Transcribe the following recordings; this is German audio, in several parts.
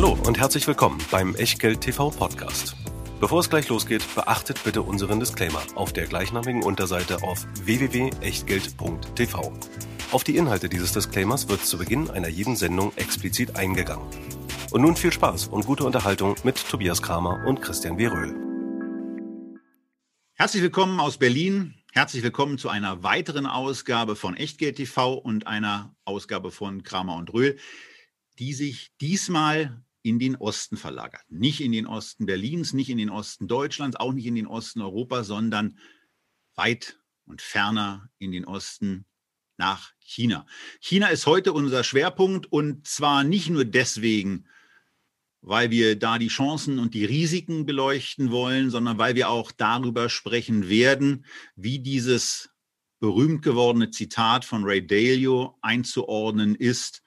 Hallo und herzlich willkommen beim Echtgeld TV Podcast. Bevor es gleich losgeht, beachtet bitte unseren Disclaimer auf der gleichnamigen Unterseite auf www.echtgeld.tv. Auf die Inhalte dieses Disclaimers wird zu Beginn einer jeden Sendung explizit eingegangen. Und nun viel Spaß und gute Unterhaltung mit Tobias Kramer und Christian W. Röhl. Herzlich willkommen aus Berlin. Herzlich willkommen zu einer weiteren Ausgabe von Echtgeld TV und einer Ausgabe von Kramer und Röhl, die sich diesmal in den Osten verlagert. Nicht in den Osten Berlins, nicht in den Osten Deutschlands, auch nicht in den Osten Europas, sondern weit und ferner in den Osten nach China. China ist heute unser Schwerpunkt und zwar nicht nur deswegen, weil wir da die Chancen und die Risiken beleuchten wollen, sondern weil wir auch darüber sprechen werden, wie dieses berühmt gewordene Zitat von Ray Dalio einzuordnen ist,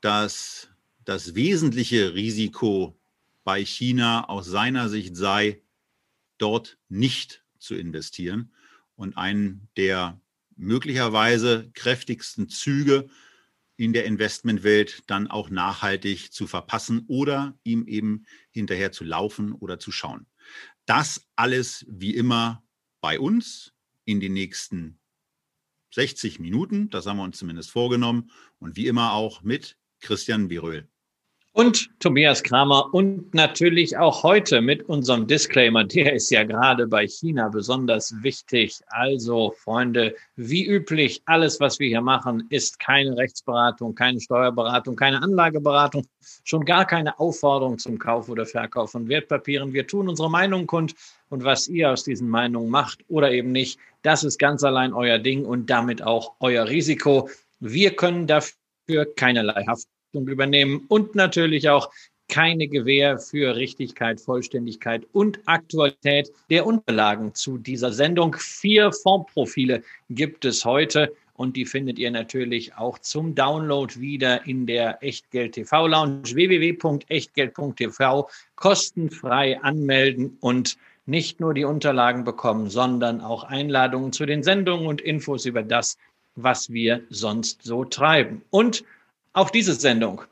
dass das wesentliche Risiko bei China aus seiner Sicht sei, dort nicht zu investieren und einen der möglicherweise kräftigsten Züge in der Investmentwelt dann auch nachhaltig zu verpassen oder ihm eben hinterher zu laufen oder zu schauen. Das alles wie immer bei uns in den nächsten 60 Minuten, das haben wir uns zumindest vorgenommen und wie immer auch mit Christian Biröhl und Tobias Kramer und natürlich auch heute mit unserem Disclaimer, der ist ja gerade bei China besonders wichtig. Also Freunde, wie üblich, alles, was wir hier machen, ist keine Rechtsberatung, keine Steuerberatung, keine Anlageberatung, schon gar keine Aufforderung zum Kauf oder Verkauf von Wertpapieren. Wir tun unsere Meinung kund und was ihr aus diesen Meinungen macht oder eben nicht, das ist ganz allein euer Ding und damit auch euer Risiko. Wir können dafür keinerlei Haft Verantwortung übernehmen und natürlich auch keine Gewähr für Richtigkeit, Vollständigkeit und Aktualität der Unterlagen zu dieser Sendung. Vier Fondprofile gibt es heute und die findet ihr natürlich auch zum Download wieder in der Echtgeld TV Lounge www.echtgeld.tv kostenfrei anmelden und nicht nur die Unterlagen bekommen, sondern auch Einladungen zu den Sendungen und Infos über das, was wir sonst so treiben. Und auch diese Sendung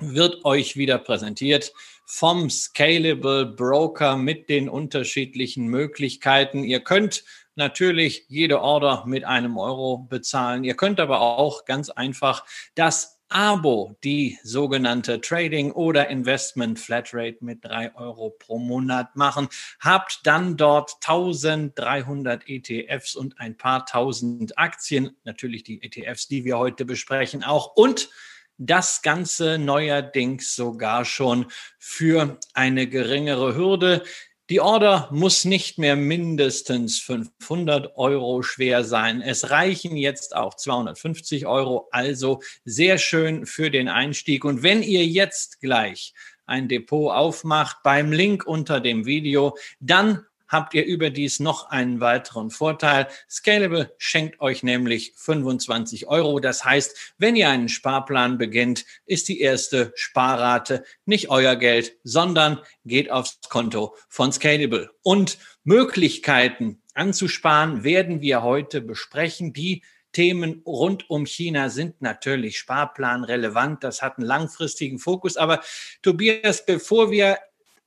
wird euch wieder präsentiert vom Scalable Broker mit den unterschiedlichen Möglichkeiten. Ihr könnt natürlich jede Order mit einem Euro bezahlen. Ihr könnt aber auch ganz einfach das Abo, die sogenannte Trading oder Investment Flatrate mit drei Euro pro Monat machen. Habt dann dort 1300 ETFs und ein paar tausend Aktien. Natürlich die ETFs, die wir heute besprechen auch. Und das Ganze neuerdings sogar schon für eine geringere Hürde. Die Order muss nicht mehr mindestens 500 Euro schwer sein. Es reichen jetzt auch 250 Euro, also sehr schön für den Einstieg. Und wenn ihr jetzt gleich ein Depot aufmacht beim Link unter dem Video, dann habt ihr überdies noch einen weiteren Vorteil. Scalable schenkt euch nämlich 25 Euro. Das heißt, wenn ihr einen Sparplan beginnt, ist die erste Sparrate nicht euer Geld, sondern geht aufs Konto von Scalable. Und Möglichkeiten anzusparen werden wir heute besprechen, die Themen rund um China sind natürlich Sparplan relevant. Das hat einen langfristigen Fokus. Aber Tobias, bevor wir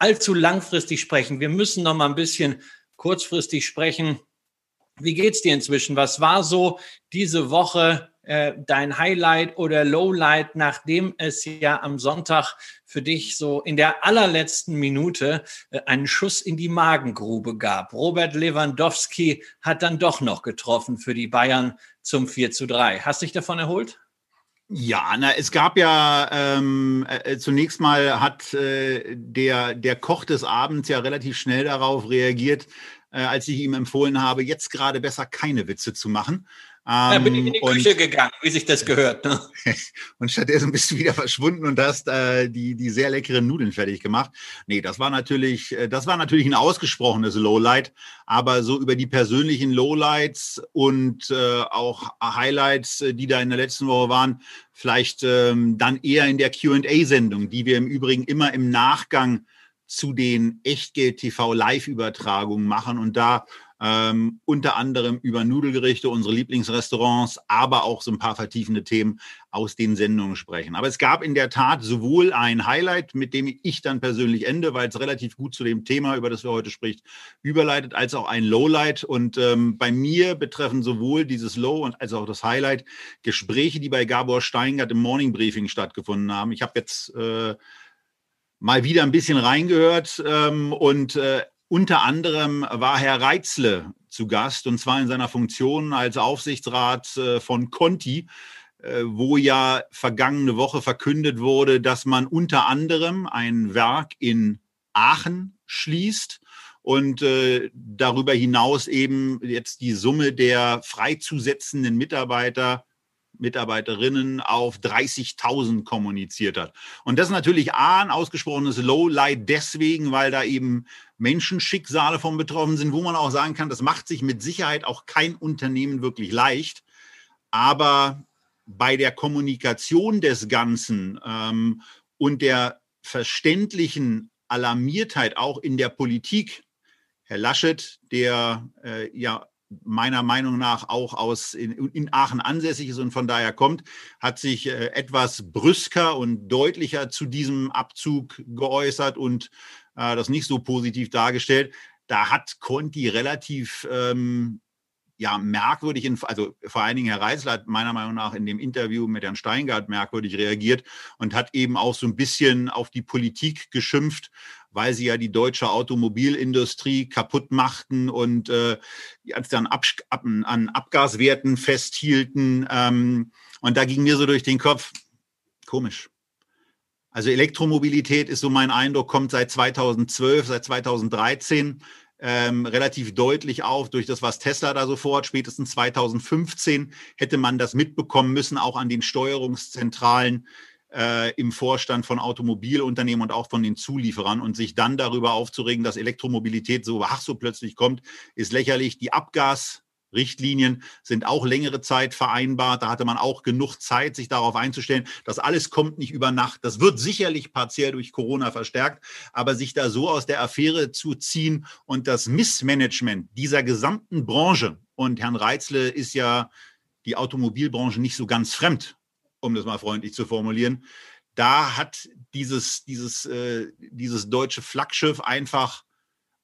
allzu langfristig sprechen. Wir müssen noch mal ein bisschen kurzfristig sprechen. Wie geht's dir inzwischen? Was war so diese Woche äh, dein Highlight oder Lowlight, nachdem es ja am Sonntag für dich so in der allerletzten Minute äh, einen Schuss in die Magengrube gab? Robert Lewandowski hat dann doch noch getroffen für die Bayern zum 4 zu 3. Hast dich davon erholt? Ja, na, es gab ja ähm, äh, zunächst mal hat äh, der, der Koch des Abends ja relativ schnell darauf reagiert, äh, als ich ihm empfohlen habe, jetzt gerade besser keine Witze zu machen. Ähm, ja, bin ich in die Küche gegangen, wie sich das gehört. Ne? und stattdessen bist du wieder verschwunden und hast äh, die, die sehr leckeren Nudeln fertig gemacht. Nee, das war natürlich, äh, das war natürlich ein ausgesprochenes Lowlight, aber so über die persönlichen Lowlights und äh, auch Highlights, äh, die da in der letzten Woche waren, vielleicht ähm, dann eher in der QA-Sendung, die wir im Übrigen immer im Nachgang zu den Echtgeld-TV-Live-Übertragungen machen und da ähm, unter anderem über Nudelgerichte, unsere Lieblingsrestaurants, aber auch so ein paar vertiefende Themen aus den Sendungen sprechen. Aber es gab in der Tat sowohl ein Highlight, mit dem ich dann persönlich ende, weil es relativ gut zu dem Thema, über das wir heute spricht, überleitet, als auch ein Lowlight. Und ähm, bei mir betreffen sowohl dieses Low und als auch das Highlight Gespräche, die bei Gabor Steingart im Morning Briefing stattgefunden haben. Ich habe jetzt äh, mal wieder ein bisschen reingehört ähm, und äh, unter anderem war Herr Reitzle zu Gast und zwar in seiner Funktion als Aufsichtsrat äh, von Conti, äh, wo ja vergangene Woche verkündet wurde, dass man unter anderem ein Werk in Aachen schließt und äh, darüber hinaus eben jetzt die Summe der freizusetzenden Mitarbeiter Mitarbeiterinnen auf 30.000 kommuniziert hat. Und das ist natürlich A, ein ausgesprochenes Lowlight deswegen, weil da eben Menschenschicksale von betroffen sind, wo man auch sagen kann, das macht sich mit Sicherheit auch kein Unternehmen wirklich leicht. Aber bei der Kommunikation des Ganzen ähm, und der verständlichen Alarmiertheit auch in der Politik, Herr Laschet, der äh, ja meiner Meinung nach auch aus in, in, Aachen ansässig ist und von daher kommt, hat sich äh, etwas brüsker und deutlicher zu diesem Abzug geäußert und äh, das nicht so positiv dargestellt. Da hat Conti relativ ähm, ja, merkwürdig, in, also vor allen Dingen Herr Reisler hat meiner Meinung nach in dem Interview mit Herrn Steingart merkwürdig reagiert und hat eben auch so ein bisschen auf die Politik geschimpft weil sie ja die deutsche Automobilindustrie kaputt machten und äh, als dann ab, ab, an Abgaswerten festhielten. Ähm, und da ging mir so durch den Kopf, komisch. Also Elektromobilität ist so mein Eindruck, kommt seit 2012, seit 2013 ähm, relativ deutlich auf durch das, was Tesla da sofort, spätestens 2015 hätte man das mitbekommen müssen, auch an den Steuerungszentralen äh, im Vorstand von Automobilunternehmen und auch von den Zulieferern und sich dann darüber aufzuregen, dass Elektromobilität so, ach, so plötzlich kommt, ist lächerlich. Die Abgasrichtlinien sind auch längere Zeit vereinbart. Da hatte man auch genug Zeit, sich darauf einzustellen. Das alles kommt nicht über Nacht. Das wird sicherlich partiell durch Corona verstärkt, aber sich da so aus der Affäre zu ziehen und das Missmanagement dieser gesamten Branche und Herrn Reitzle ist ja die Automobilbranche nicht so ganz fremd um das mal freundlich zu formulieren. Da hat dieses, dieses, äh, dieses deutsche Flaggschiff einfach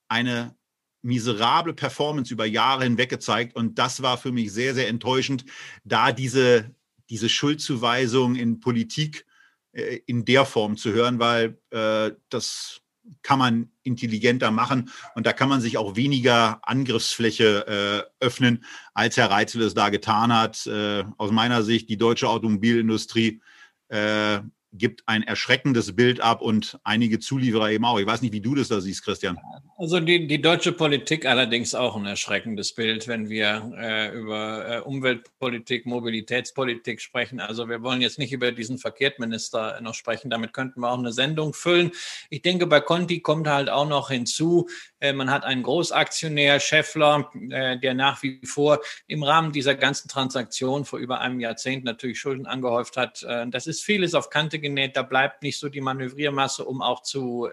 eine miserable Performance über Jahre hinweg gezeigt. Und das war für mich sehr, sehr enttäuschend, da diese, diese Schuldzuweisung in Politik äh, in der Form zu hören, weil äh, das kann man intelligenter machen und da kann man sich auch weniger Angriffsfläche äh, öffnen, als Herr Reitzel es da getan hat. Äh, aus meiner Sicht, die deutsche Automobilindustrie äh, gibt ein erschreckendes Bild ab und einige Zulieferer eben auch. Ich weiß nicht, wie du das da siehst, Christian. Also die, die deutsche Politik allerdings auch ein erschreckendes Bild, wenn wir äh, über äh, Umweltpolitik, Mobilitätspolitik sprechen. Also wir wollen jetzt nicht über diesen Verkehrsminister noch sprechen, damit könnten wir auch eine Sendung füllen. Ich denke, bei Conti kommt halt auch noch hinzu, äh, man hat einen Großaktionär, Scheffler, äh, der nach wie vor im Rahmen dieser ganzen Transaktion vor über einem Jahrzehnt natürlich Schulden angehäuft hat. Äh, das ist vieles auf Kante genäht. Da bleibt nicht so die Manövriermasse, um auch zu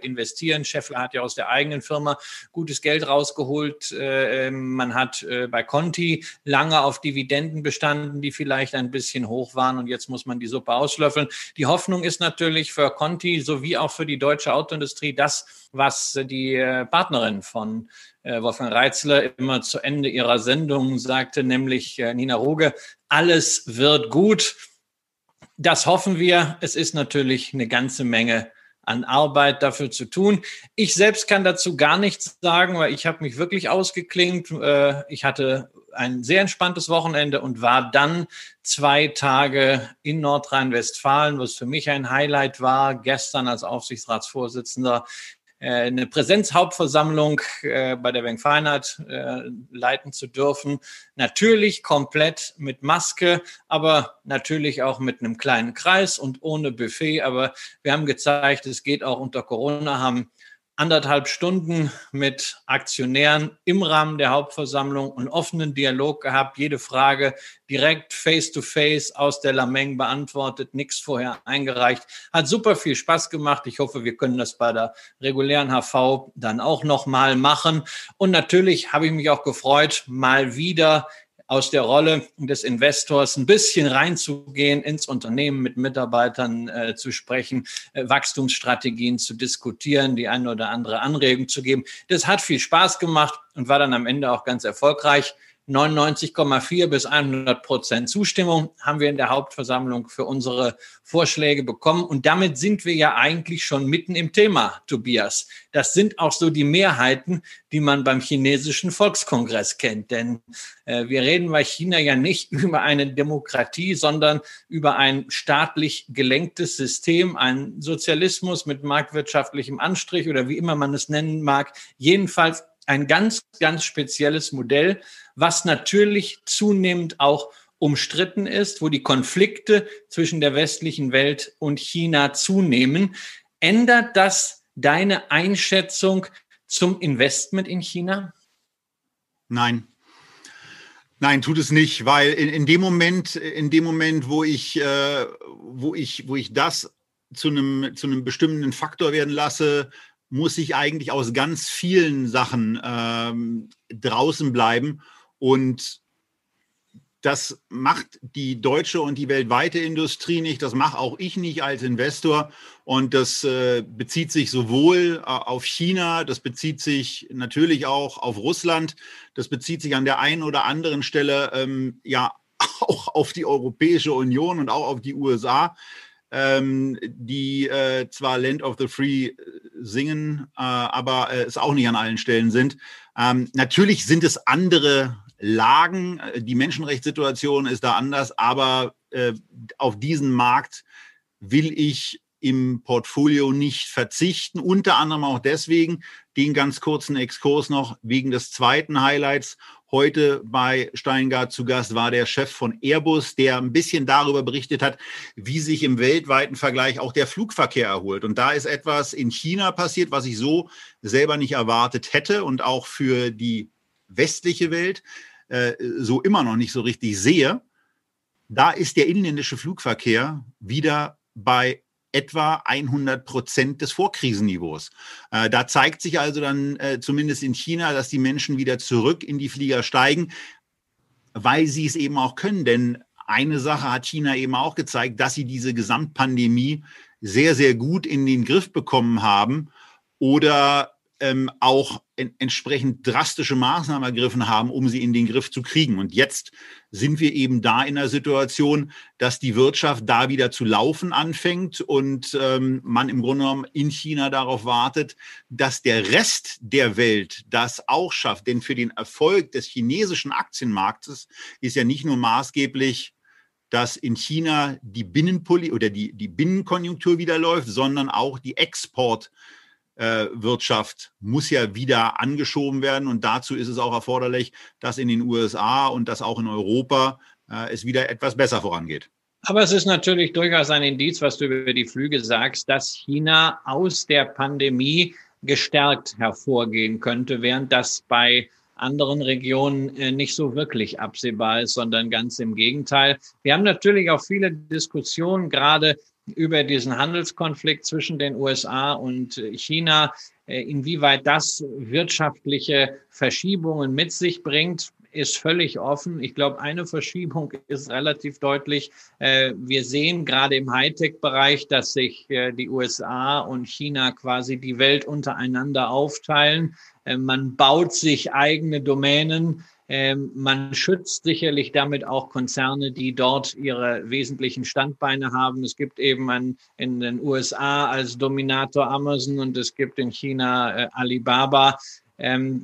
investieren. Scheffler hat ja aus der eigenen Firma gutes Geld rausgeholt. Ähm, man hat bei Conti lange auf Dividenden bestanden, die vielleicht ein bisschen hoch waren und jetzt muss man die Suppe auslöffeln. Die Hoffnung ist natürlich für Conti sowie auch für die deutsche Autoindustrie, dass was die äh, Partnerin von äh, Wolfgang Reitzler immer zu Ende ihrer Sendung sagte, nämlich äh, Nina Ruge, alles wird gut. Das hoffen wir. Es ist natürlich eine ganze Menge an Arbeit dafür zu tun. Ich selbst kann dazu gar nichts sagen, weil ich habe mich wirklich ausgeklingt. Ich hatte ein sehr entspanntes Wochenende und war dann zwei Tage in Nordrhein-Westfalen, was für mich ein Highlight war, gestern als Aufsichtsratsvorsitzender äh, eine Präsenzhauptversammlung äh, bei der Bank Feinheit äh, leiten zu dürfen. Natürlich komplett mit Maske, aber natürlich auch mit einem kleinen Kreis und ohne Buffet. Aber wir haben gezeigt, es geht auch unter Corona, haben anderthalb Stunden mit Aktionären im Rahmen der Hauptversammlung einen offenen Dialog gehabt, jede Frage direkt face-to-face -face aus der Lameng beantwortet, nichts vorher eingereicht. Hat super viel Spaß gemacht. Ich hoffe, wir können das bei der regulären HV dann auch nochmal machen. Und natürlich habe ich mich auch gefreut, mal wieder aus der Rolle des Investors ein bisschen reinzugehen, ins Unternehmen mit Mitarbeitern äh, zu sprechen, äh, Wachstumsstrategien zu diskutieren, die eine oder andere Anregung zu geben. Das hat viel Spaß gemacht und war dann am Ende auch ganz erfolgreich. 99,4 bis 100 Prozent Zustimmung haben wir in der Hauptversammlung für unsere Vorschläge bekommen. Und damit sind wir ja eigentlich schon mitten im Thema, Tobias. Das sind auch so die Mehrheiten, die man beim chinesischen Volkskongress kennt. Denn äh, wir reden bei China ja nicht über eine Demokratie, sondern über ein staatlich gelenktes System, ein Sozialismus mit marktwirtschaftlichem Anstrich oder wie immer man es nennen mag. Jedenfalls ein ganz, ganz spezielles Modell, was natürlich zunehmend auch umstritten ist, wo die Konflikte zwischen der westlichen Welt und China zunehmen. Ändert das deine Einschätzung zum Investment in China? Nein. Nein, tut es nicht, weil in, in dem Moment, in dem Moment, wo ich, äh, wo ich, wo ich das zu einem, zu einem bestimmenden Faktor werden lasse, muss ich eigentlich aus ganz vielen Sachen ähm, draußen bleiben. Und das macht die deutsche und die weltweite Industrie nicht. Das mache auch ich nicht als Investor. Und das äh, bezieht sich sowohl äh, auf China, das bezieht sich natürlich auch auf Russland, das bezieht sich an der einen oder anderen Stelle ähm, ja auch auf die Europäische Union und auch auf die USA, ähm, die äh, zwar Land of the Free äh, singen, äh, aber äh, es auch nicht an allen Stellen sind. Ähm, natürlich sind es andere Lagen. Äh, die Menschenrechtssituation ist da anders, aber äh, auf diesen Markt will ich im Portfolio nicht verzichten. Unter anderem auch deswegen, den ganz kurzen Exkurs noch, wegen des zweiten Highlights. Heute bei Steingart zu Gast war der Chef von Airbus, der ein bisschen darüber berichtet hat, wie sich im weltweiten Vergleich auch der Flugverkehr erholt. Und da ist etwas in China passiert, was ich so selber nicht erwartet hätte und auch für die westliche Welt äh, so immer noch nicht so richtig sehe, da ist der inländische Flugverkehr wieder bei etwa 100 Prozent des Vorkrisenniveaus. Äh, da zeigt sich also dann äh, zumindest in China, dass die Menschen wieder zurück in die Flieger steigen, weil sie es eben auch können. Denn eine Sache hat China eben auch gezeigt, dass sie diese Gesamtpandemie sehr, sehr gut in den Griff bekommen haben oder ähm, auch en entsprechend drastische Maßnahmen ergriffen haben, um sie in den Griff zu kriegen. Und jetzt sind wir eben da in der Situation, dass die Wirtschaft da wieder zu laufen anfängt und ähm, man im Grunde genommen in China darauf wartet, dass der Rest der Welt das auch schafft. Denn für den Erfolg des chinesischen Aktienmarktes ist ja nicht nur maßgeblich dass in China die Binnenpoli oder die, die Binnenkonjunktur wieder läuft, sondern auch die Export äh, Wirtschaft muss ja wieder angeschoben werden. Und dazu ist es auch erforderlich, dass in den USA und dass auch in Europa äh, es wieder etwas besser vorangeht. Aber es ist natürlich durchaus ein Indiz, was du über die Flüge sagst, dass China aus der Pandemie gestärkt hervorgehen könnte, während das bei anderen Regionen äh, nicht so wirklich absehbar ist, sondern ganz im Gegenteil. Wir haben natürlich auch viele Diskussionen gerade über diesen Handelskonflikt zwischen den USA und China, äh, inwieweit das wirtschaftliche Verschiebungen mit sich bringt, ist völlig offen. Ich glaube, eine Verschiebung ist relativ deutlich. Äh, wir sehen gerade im Hightech-Bereich, dass sich äh, die USA und China quasi die Welt untereinander aufteilen. Man baut sich eigene Domänen man schützt sicherlich damit auch Konzerne, die dort ihre wesentlichen Standbeine haben. Es gibt eben an, in den USA als Dominator Amazon und es gibt in China äh, Alibaba. Ähm,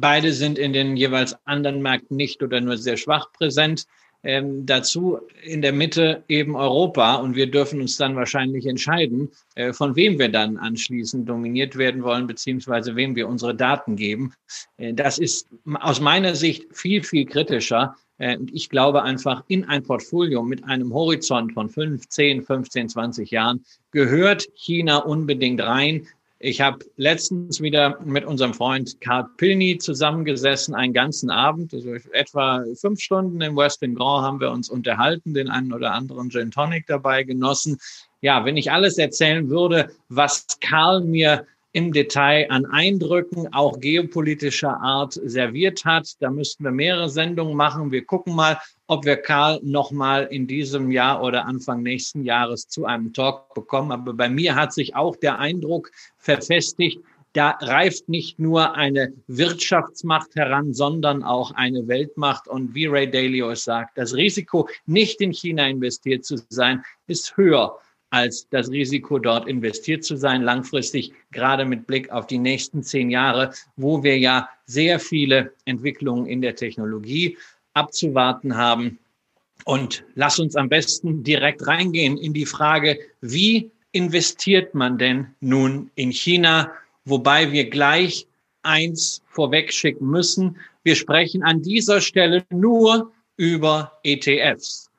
beide sind in den jeweils anderen Märkten nicht oder nur sehr schwach präsent. Ähm, dazu in der Mitte eben Europa und wir dürfen uns dann wahrscheinlich entscheiden, äh, von wem wir dann anschließend dominiert werden wollen, beziehungsweise wem wir unsere Daten geben. Äh, das ist aus meiner Sicht viel, viel kritischer. Äh, und ich glaube einfach, in ein Portfolio mit einem Horizont von 5, 10, 15, 20 Jahren gehört China unbedingt rein, Ich habe letztens wieder mit unserem Freund Karl Pilny zusammengesessen, einen ganzen Abend, also etwa fünf Stunden im Westin Grand haben wir uns unterhalten, den einen oder anderen Gin Tonic dabei genossen. Ja, wenn ich alles erzählen würde, was Karl mir im Detail an Eindrücken, auch geopolitischer Art, serviert hat. Da müssten wir mehrere Sendungen machen. Wir gucken mal, ob wir Karl nochmal in diesem Jahr oder Anfang nächsten Jahres zu einem Talk bekommen. Aber bei mir hat sich auch der Eindruck verfestigt, da reift nicht nur eine Wirtschaftsmacht heran, sondern auch eine Weltmacht. Und wie Ray Dalio es sagt, das Risiko, nicht in China investiert zu sein, ist höher als das Risiko, dort investiert zu sein, langfristig, gerade mit Blick auf die nächsten zehn Jahre, wo wir ja sehr viele Entwicklungen in der Technologie abzuwarten haben. Und lass uns am besten direkt reingehen in die Frage, wie investiert man denn nun in China? Wobei wir gleich eins vorwegschicken müssen. Wir sprechen an dieser Stelle nur über ETFs.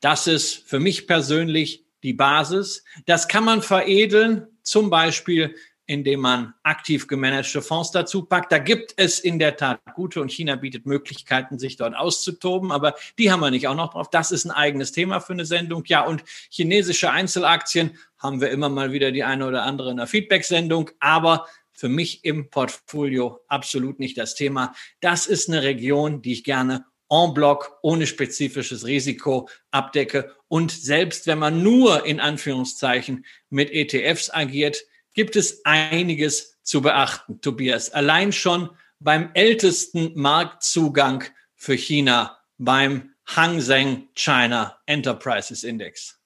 Das ist für mich persönlich die Basis. Das kann man veredeln, zum Beispiel indem man aktiv gemanagte Fonds dazu packt. Da gibt es in der Tat gute und China bietet Möglichkeiten, sich dort auszutoben, aber die haben wir nicht auch noch drauf. Das ist ein eigenes Thema für eine Sendung. Ja, und chinesische Einzelaktien haben wir immer mal wieder die eine oder andere in der Feedback-Sendung, aber für mich im Portfolio absolut nicht das Thema. Das ist eine Region, die ich gerne en bloc ohne spezifisches Risiko abdecke. Und selbst wenn man nur in Anführungszeichen mit ETFs agiert, gibt es einiges zu beachten, Tobias. Allein schon beim ältesten Marktzugang für China, beim Hang Seng China Enterprises Index.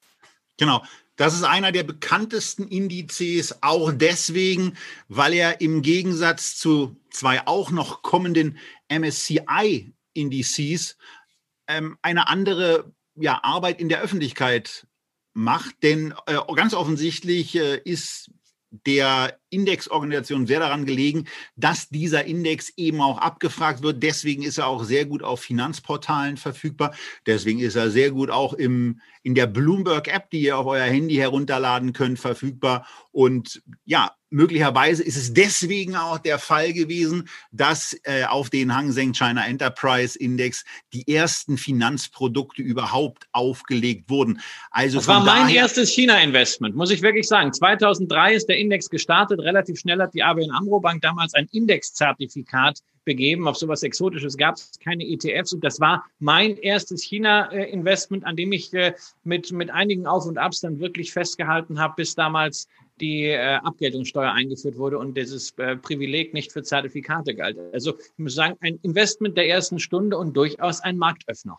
Genau. Das ist einer der bekanntesten Indizes, auch deswegen, weil er im Gegensatz zu zwei auch noch kommenden MSCI Indizes ähm, eine andere ja, Arbeit in der Öffentlichkeit macht. Denn äh, ganz offensichtlich äh, ist der Indexorganisation sehr daran gelegen, dass dieser Index eben auch abgefragt wird. Deswegen ist er auch sehr gut auf Finanzportalen verfügbar. Deswegen ist er sehr gut auch im, in der Bloomberg-App, die ihr auf euer Handy herunterladen könnt, verfügbar. Und ja, möglicherweise ist es deswegen auch der Fall gewesen, dass äh, auf den Hang Seng China Enterprise Index die ersten Finanzprodukte überhaupt aufgelegt wurden. Also das war mein erstes China-Investment, muss ich wirklich sagen. 2003 ist der Index gestartet. Relativ schnell hat die ABN Amro Bank damals ein Indexzertifikat begeben. Auf sowas Exotisches gab es keine ETFs. Und das war mein erstes China-Investment, an dem ich äh, mit, mit einigen Auf und Abs dann wirklich festgehalten habe, bis damals die äh, Abgeltungssteuer eingeführt wurde und dieses äh, Privileg nicht für Zertifikate galt. Also ich muss sagen, ein Investment der ersten Stunde und durchaus ein Marktöffner.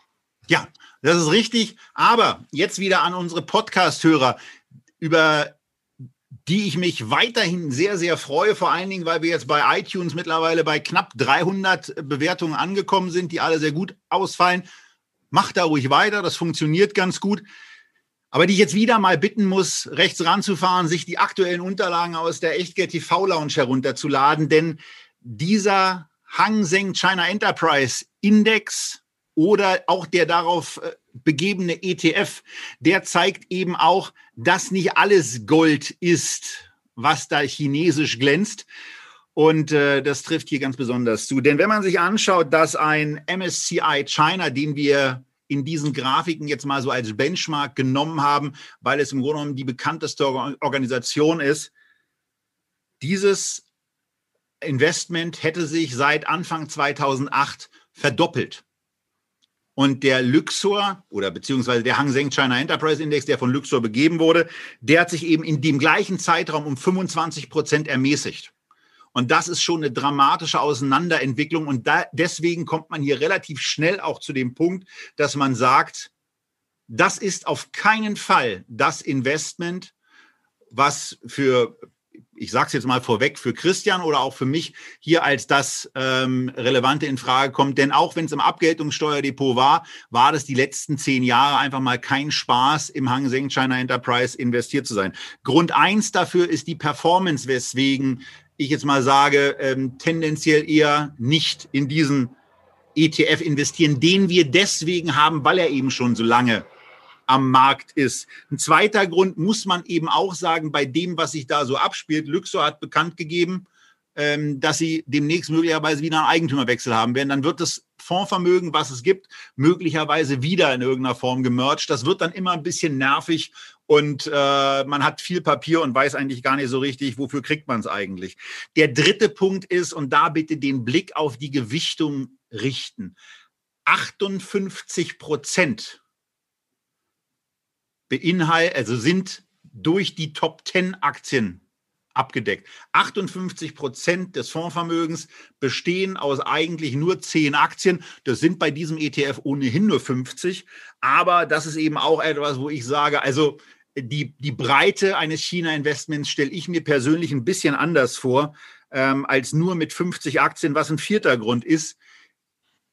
Ja, das ist richtig. Aber jetzt wieder an unsere Podcast-Hörer, über die ich mich weiterhin sehr, sehr freue, vor allen Dingen, weil wir jetzt bei iTunes mittlerweile bei knapp 300 Bewertungen angekommen sind, die alle sehr gut ausfallen. Macht da ruhig weiter, das funktioniert ganz gut aber die ich jetzt wieder mal bitten muss, rechts ranzufahren, sich die aktuellen Unterlagen aus der Echtgeld TV Lounge herunterzuladen, denn dieser Hang Seng China Enterprise Index oder auch der darauf äh, begebene ETF, der zeigt eben auch, dass nicht alles Gold ist, was da chinesisch glänzt. Und äh, das trifft hier ganz besonders zu. Denn wenn man sich anschaut, dass ein MSCI China, den wir in diesen Grafiken jetzt mal so als Benchmark genommen haben, weil es im Grunde genommen die bekannteste Organisation ist. Dieses Investment hätte sich seit Anfang 2008 verdoppelt. Und der Luxor oder beziehungsweise der Hang Seng China Enterprise Index, der von Luxor begeben wurde, der hat sich eben in dem gleichen Zeitraum um 25 Prozent ermäßigt. Und das ist schon eine dramatische Auseinanderentwicklung. Und da, deswegen kommt man hier relativ schnell auch zu dem Punkt, dass man sagt, das ist auf keinen Fall das Investment, was für, ich sage es jetzt mal vorweg, für Christian oder auch für mich hier als das ähm, Relevante in Frage kommt. Denn auch wenn es im Abgeltungssteuerdepot war, war das die letzten zehn Jahre einfach mal kein Spaß, im Hang Seng China Enterprise investiert zu sein. Grund eins dafür ist die Performance, weswegen ich jetzt mal sage, ähm, tendenziell eher nicht in diesen ETF investieren, den wir deswegen haben, weil er eben schon so lange am Markt ist. Ein zweiter Grund muss man eben auch sagen, bei dem, was sich da so abspielt, Luxor hat bekannt gegeben, dass sie demnächst möglicherweise wieder einen Eigentümerwechsel haben werden. Dann wird das Fondsvermögen, was es gibt, möglicherweise wieder in irgendeiner Form gemerged. Das wird dann immer ein bisschen nervig und äh, man hat viel Papier und weiß eigentlich gar nicht so richtig, wofür kriegt man es eigentlich. Der dritte Punkt ist, und da bitte den Blick auf die Gewichtung richten. 58 Prozent beinhalten, also sind durch die Top 10 Aktien abgedeckt. 58 Prozent des Fondsvermögens bestehen aus eigentlich nur 10 Aktien. Das sind bei diesem ETF ohnehin nur 50. Aber das ist eben auch etwas, wo ich sage, also die, die Breite eines China-Investments stelle ich mir persönlich ein bisschen anders vor, ähm, als nur mit 50 Aktien, was ein vierter Grund ist,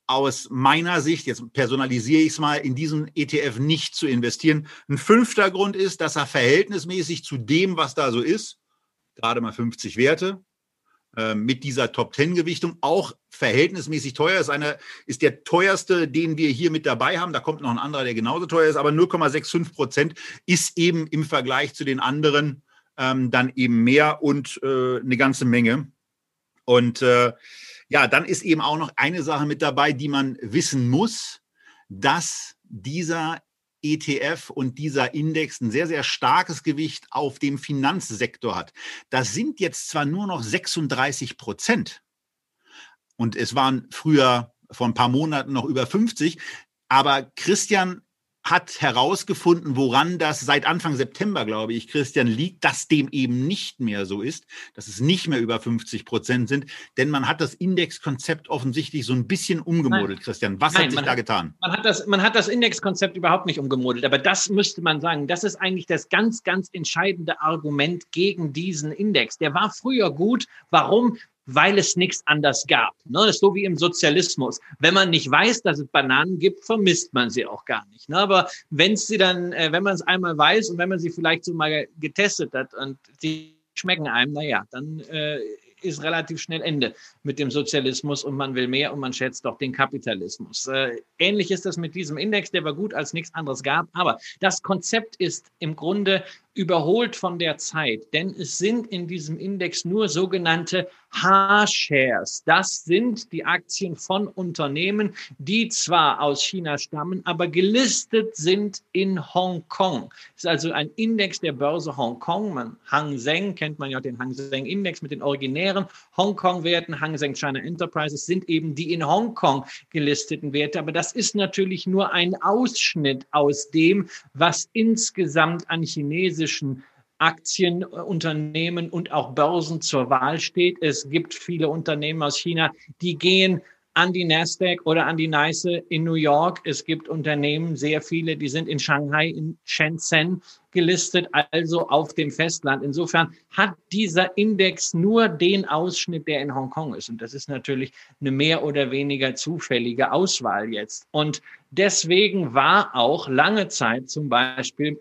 aus meiner Sicht, jetzt personalisiere ich es mal, in diesen ETF nicht zu investieren. Ein fünfter Grund ist, dass er verhältnismäßig zu dem, was da so ist, gerade mal 50 Werte, äh, mit dieser Top-10-Gewichtung auch verhältnismäßig teuer ist. Einer ist der teuerste, den wir hier mit dabei haben. Da kommt noch ein anderer, der genauso teuer ist, aber 0,65 Prozent ist eben im Vergleich zu den anderen ähm, dann eben mehr und äh, eine ganze Menge. Und äh, ja, dann ist eben auch noch eine Sache mit dabei, die man wissen muss, dass dieser ETF und dieser Index ein sehr, sehr starkes Gewicht auf dem Finanzsektor hat. Das sind jetzt zwar nur noch 36 Prozent und es waren früher vor ein paar Monaten noch über 50, aber Christian hat herausgefunden, woran das seit Anfang September, glaube ich, Christian liegt, dass dem eben nicht mehr so ist, dass es nicht mehr über 50 Prozent sind, denn man hat das Indexkonzept offensichtlich so ein bisschen umgemodelt, Nein. Christian. Was Nein, hat sich da hat, getan? Man hat das, man hat das Indexkonzept überhaupt nicht umgemodelt, aber das müsste man sagen, das ist eigentlich das ganz, ganz entscheidende Argument gegen diesen Index. Der war früher gut. Warum? Weil es nichts anders gab. Ne? Das ist so wie im Sozialismus. Wenn man nicht weiß, dass es Bananen gibt, vermisst man sie auch gar nicht. Ne? Aber wenn sie dann, äh, wenn man es einmal weiß und wenn man sie vielleicht so mal getestet hat und sie schmecken einem, naja, dann äh, ist relativ schnell Ende mit dem Sozialismus und man will mehr und man schätzt doch den Kapitalismus. Äh, ähnlich ist das mit diesem Index, der war gut, als nichts anderes gab. Aber das Konzept ist im Grunde überholt von der Zeit, denn es sind in diesem Index nur sogenannte H-Shares. Das sind die Aktien von Unternehmen, die zwar aus China stammen, aber gelistet sind in Hongkong. Es ist also ein Index der Börse Hongkong. Man, Hang Seng kennt man ja den Hang Seng Index mit den originären Hongkong-Werten. Hang Seng China Enterprises sind eben die in Hongkong gelisteten Werte. Aber das ist natürlich nur ein Ausschnitt aus dem, was insgesamt an chinesischen chinesischen Aktienunternehmen und auch Börsen zur Wahl steht. Es gibt viele Unternehmen aus China, die gehen an die Nasdaq oder an die NYSE in New York. Es gibt Unternehmen, sehr viele, die sind in Shanghai, in Shenzhen gelistet, also auf dem Festland. Insofern hat dieser Index nur den Ausschnitt, der in Hongkong ist. Und das ist natürlich eine mehr oder weniger zufällige Auswahl jetzt. Und deswegen war auch lange Zeit zum Beispiel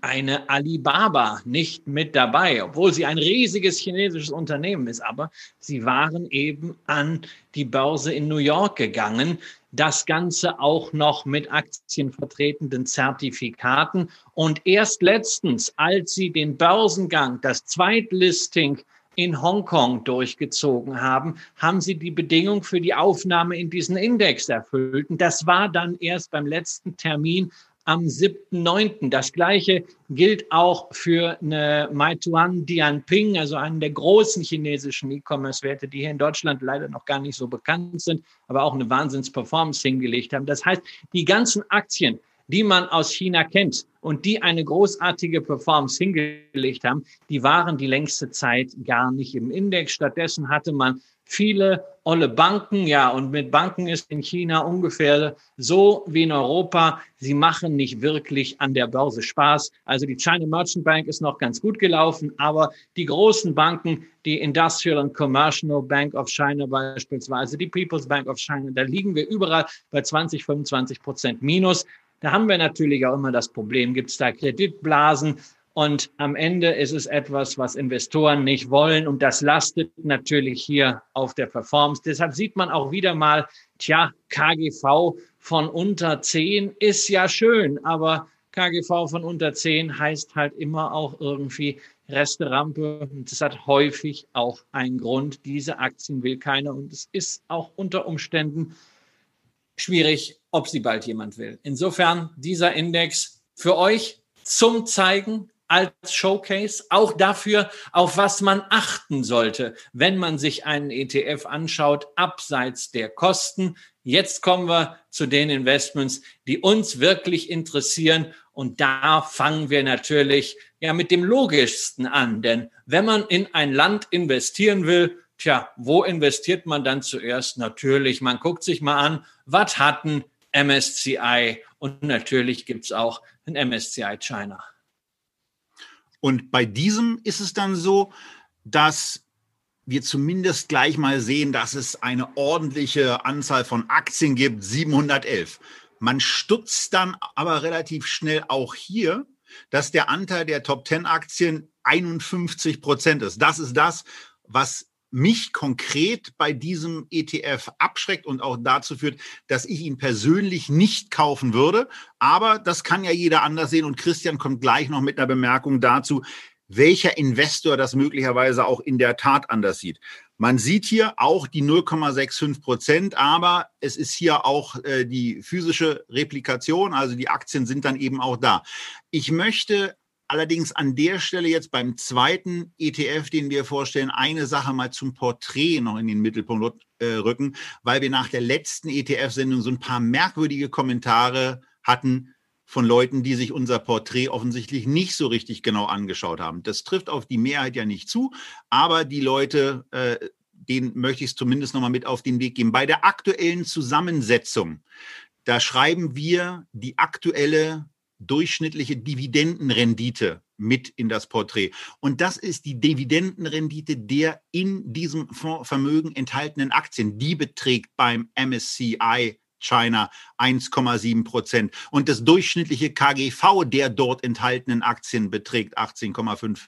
eine Alibaba nicht mit dabei, obwohl sie ein riesiges chinesisches Unternehmen ist. Aber sie waren eben an die Börse in New York gegangen. Das Ganze auch noch mit aktienvertretenden Zertifikaten. Und erst letztens, als sie den Börsengang, das Zweitlisting in Hongkong durchgezogen haben, haben sie die Bedingung für die Aufnahme in diesen Index erfüllt. Und das war dann erst beim letzten Termin am 7.9. Das gleiche gilt auch für eine Meituan Dianping, also einen der großen chinesischen E-Commerce-Werte, die hier in Deutschland leider noch gar nicht so bekannt sind, aber auch eine Wahnsinns-Performance hingelegt haben. Das heißt, die ganzen Aktien, die man aus China kennt und die eine großartige Performance hingelegt haben, die waren die längste Zeit gar nicht im Index. Stattdessen hatte man viele olle Banken, ja, und mit Banken ist in China ungefähr so wie in Europa. Sie machen nicht wirklich an der Börse Spaß. Also die China Merchant Bank ist noch ganz gut gelaufen, aber die großen Banken, die Industrial and Commercial Bank of China beispielsweise, die People's Bank of China, da liegen wir überall bei 20, 25 Prozent Minus. Da haben wir natürlich auch immer das Problem, gibt es da Kreditblasen? Und am Ende ist es etwas, was Investoren nicht wollen. Und das lastet natürlich hier auf der Performance. Deshalb sieht man auch wieder mal, tja, KGV von unter 10 ist ja schön, aber KGV von unter 10 heißt halt immer auch irgendwie Resterampe. Und das hat häufig auch einen Grund. Diese Aktien will keiner und es ist auch unter Umständen schwierig, ob sie bald jemand will. Insofern dieser Index für euch zum Zeigen, als Showcase, auch dafür, auf was man achten sollte, wenn man sich einen ETF anschaut, abseits der Kosten. Jetzt kommen wir zu den Investments, die uns wirklich interessieren. Und da fangen wir natürlich ja mit dem logischsten an. Denn wenn man in ein Land investieren will, tja, wo investiert man dann zuerst? Natürlich, man guckt sich mal an, was hat ein MSCI? Und natürlich gibt's auch ein MSCI China. Und bei diesem ist es dann so, dass wir zumindest gleich mal sehen, dass es eine ordentliche Anzahl von Aktien gibt, 711. Man stutzt dann aber relativ schnell auch hier, dass der Anteil der Top 10 Aktien 51 Prozent ist. Das ist das, was mich konkret bei diesem ETF abschreckt und auch dazu führt, dass ich ihn persönlich nicht kaufen würde. Aber das kann ja jeder anders sehen. Und Christian kommt gleich noch mit einer Bemerkung dazu, welcher Investor das möglicherweise auch in der Tat anders sieht. Man sieht hier auch die 0,65 Prozent, aber es ist hier auch äh, die physische Replikation, also die Aktien sind dann eben auch da. Ich möchte allerdings an der Stelle jetzt beim zweiten ETF, den wir vorstellen, eine Sache mal zum Porträt noch in den Mittelpunkt äh, rücken, weil wir nach der letzten ETF-Sendung so ein paar merkwürdige Kommentare hatten von Leuten, die sich unser Porträt offensichtlich nicht so richtig genau angeschaut haben. Das trifft auf die Mehrheit ja nicht zu, aber die Leute, äh, denen möchte ich es zumindest nochmal mit auf den Weg geben. Bei der aktuellen Zusammensetzung, da schreiben wir die aktuelle durchschnittliche Dividendenrendite mit in das Porträt. Und das ist die Dividendenrendite der in diesem Fondsvermögen enthaltenen Aktien. Die beträgt beim MSCI China 1,7 Prozent. Und das durchschnittliche KGV der dort enthaltenen Aktien beträgt 18,5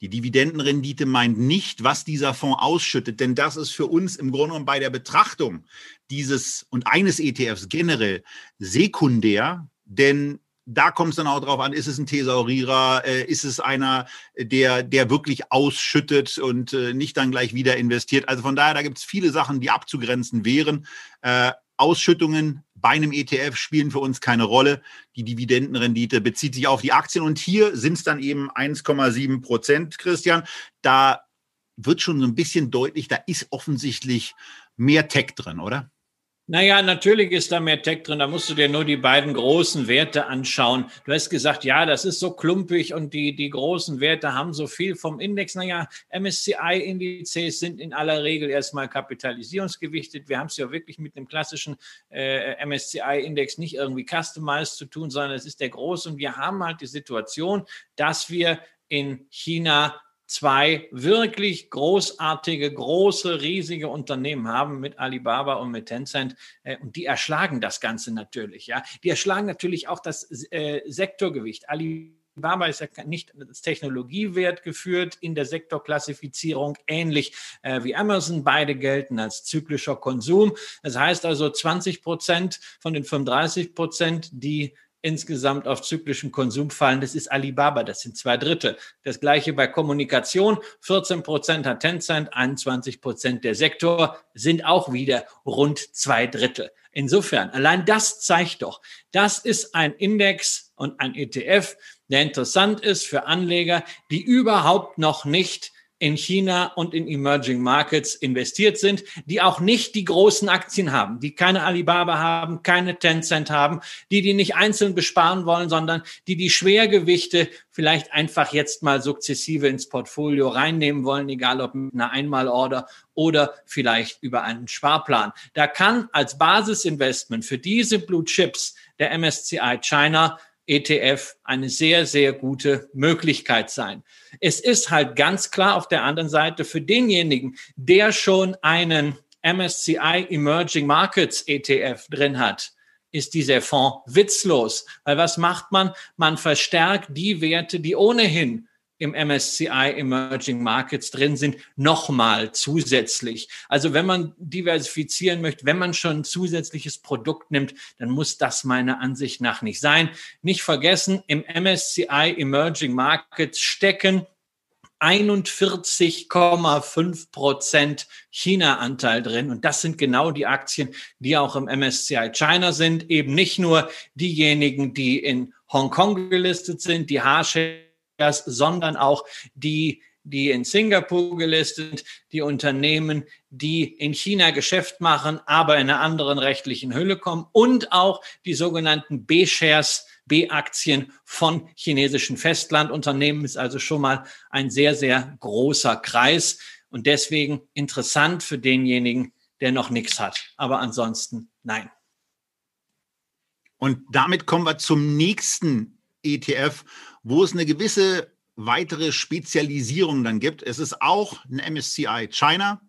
die Dividendenrendite meint nicht, was dieser Fonds ausschüttet, denn das ist für uns im Grunde genommen bei der Betrachtung dieses und eines ETFs generell sekundär, denn da kommt es dann auch drauf an, ist es ein Thesaurierer, äh, ist es einer, der, der wirklich ausschüttet und äh, nicht dann gleich wieder investiert. Also von daher, da gibt es viele Sachen, die abzugrenzen wären. Äh, Ausschüttungen bei einem ETF spielen für uns keine Rolle. Die Dividendenrendite bezieht sich auf die Aktien und hier sind es dann eben 1,7 Prozent, Christian. Da wird schon so ein bisschen deutlich, da ist offensichtlich mehr Tech drin, oder? Naja, natürlich ist da mehr Tech drin. Da musst du dir nur die beiden großen Werte anschauen. Du hast gesagt, ja, das ist so klumpig und die, die großen Werte haben so viel vom Index. Naja, MSCI-Indizes sind in aller Regel erstmal kapitalisierungsgewichtet. Wir haben es ja wirklich mit einem klassischen äh, MSCI-Index nicht irgendwie customized zu tun, sondern es ist der große. Und wir haben halt die Situation, dass wir in China zwei wirklich großartige, große, riesige Unternehmen haben mit Alibaba und mit Tencent. Äh, und die erschlagen das Ganze natürlich. Ja, die erschlagen natürlich auch das äh, Sektorgewicht. Alibaba ist ja nicht als Technologiewert geführt in der Sektorklassifizierung, ähnlich äh, wie Amazon. Beide gelten als zyklischer Konsum. Das heißt also 20 Prozent von den 35 Prozent, die insgesamt auf zyklischen Konsum fallen, das ist Alibaba, das sind zwei Drittel. Das gleiche bei Kommunikation, 14 Prozent hat Tencent, 21 Prozent der Sektor sind auch wieder rund zwei Drittel. Insofern, allein das zeigt doch, das ist ein Index und ein ETF, der interessant ist für Anleger, die überhaupt noch nicht in China und in Emerging Markets investiert sind, die auch nicht die großen Aktien haben, die keine Alibaba haben, keine Tencent haben, die die nicht einzeln besparen wollen, sondern die die Schwergewichte vielleicht einfach jetzt mal sukzessive ins Portfolio reinnehmen wollen, egal ob mit einer Einmalorder oder vielleicht über einen Sparplan. Da kann als Basisinvestment für diese Blue Chips der MSCI China ETF eine sehr, sehr gute Möglichkeit sein. Es ist halt ganz klar auf der anderen Seite für denjenigen, der schon einen MSCI Emerging Markets ETF drin hat, ist dieser Fonds witzlos. Weil was macht man? Man verstärkt die Werte, die ohnehin im MSCI Emerging Markets drin sind, nochmal zusätzlich. Also wenn man diversifizieren möchte, wenn man schon ein zusätzliches Produkt nimmt, dann muss das meiner Ansicht nach nicht sein. Nicht vergessen, im MSCI Emerging Markets stecken 41,5 Prozent China-Anteil drin. Und das sind genau die Aktien, die auch im MSCI China sind. Eben nicht nur diejenigen, die in Hongkong gelistet sind, die H-Shares sondern auch die, die in Singapur gelistet, die Unternehmen, die in China Geschäft machen, aber in einer anderen rechtlichen Hülle kommen und auch die sogenannten B-Shares, B-Aktien von chinesischen Festlandunternehmen ist also schon mal ein sehr, sehr großer Kreis und deswegen interessant für denjenigen, der noch nichts hat. Aber ansonsten nein. Und damit kommen wir zum nächsten ETF, wo es eine gewisse weitere Spezialisierung dann gibt. Es ist auch ein MSCI China,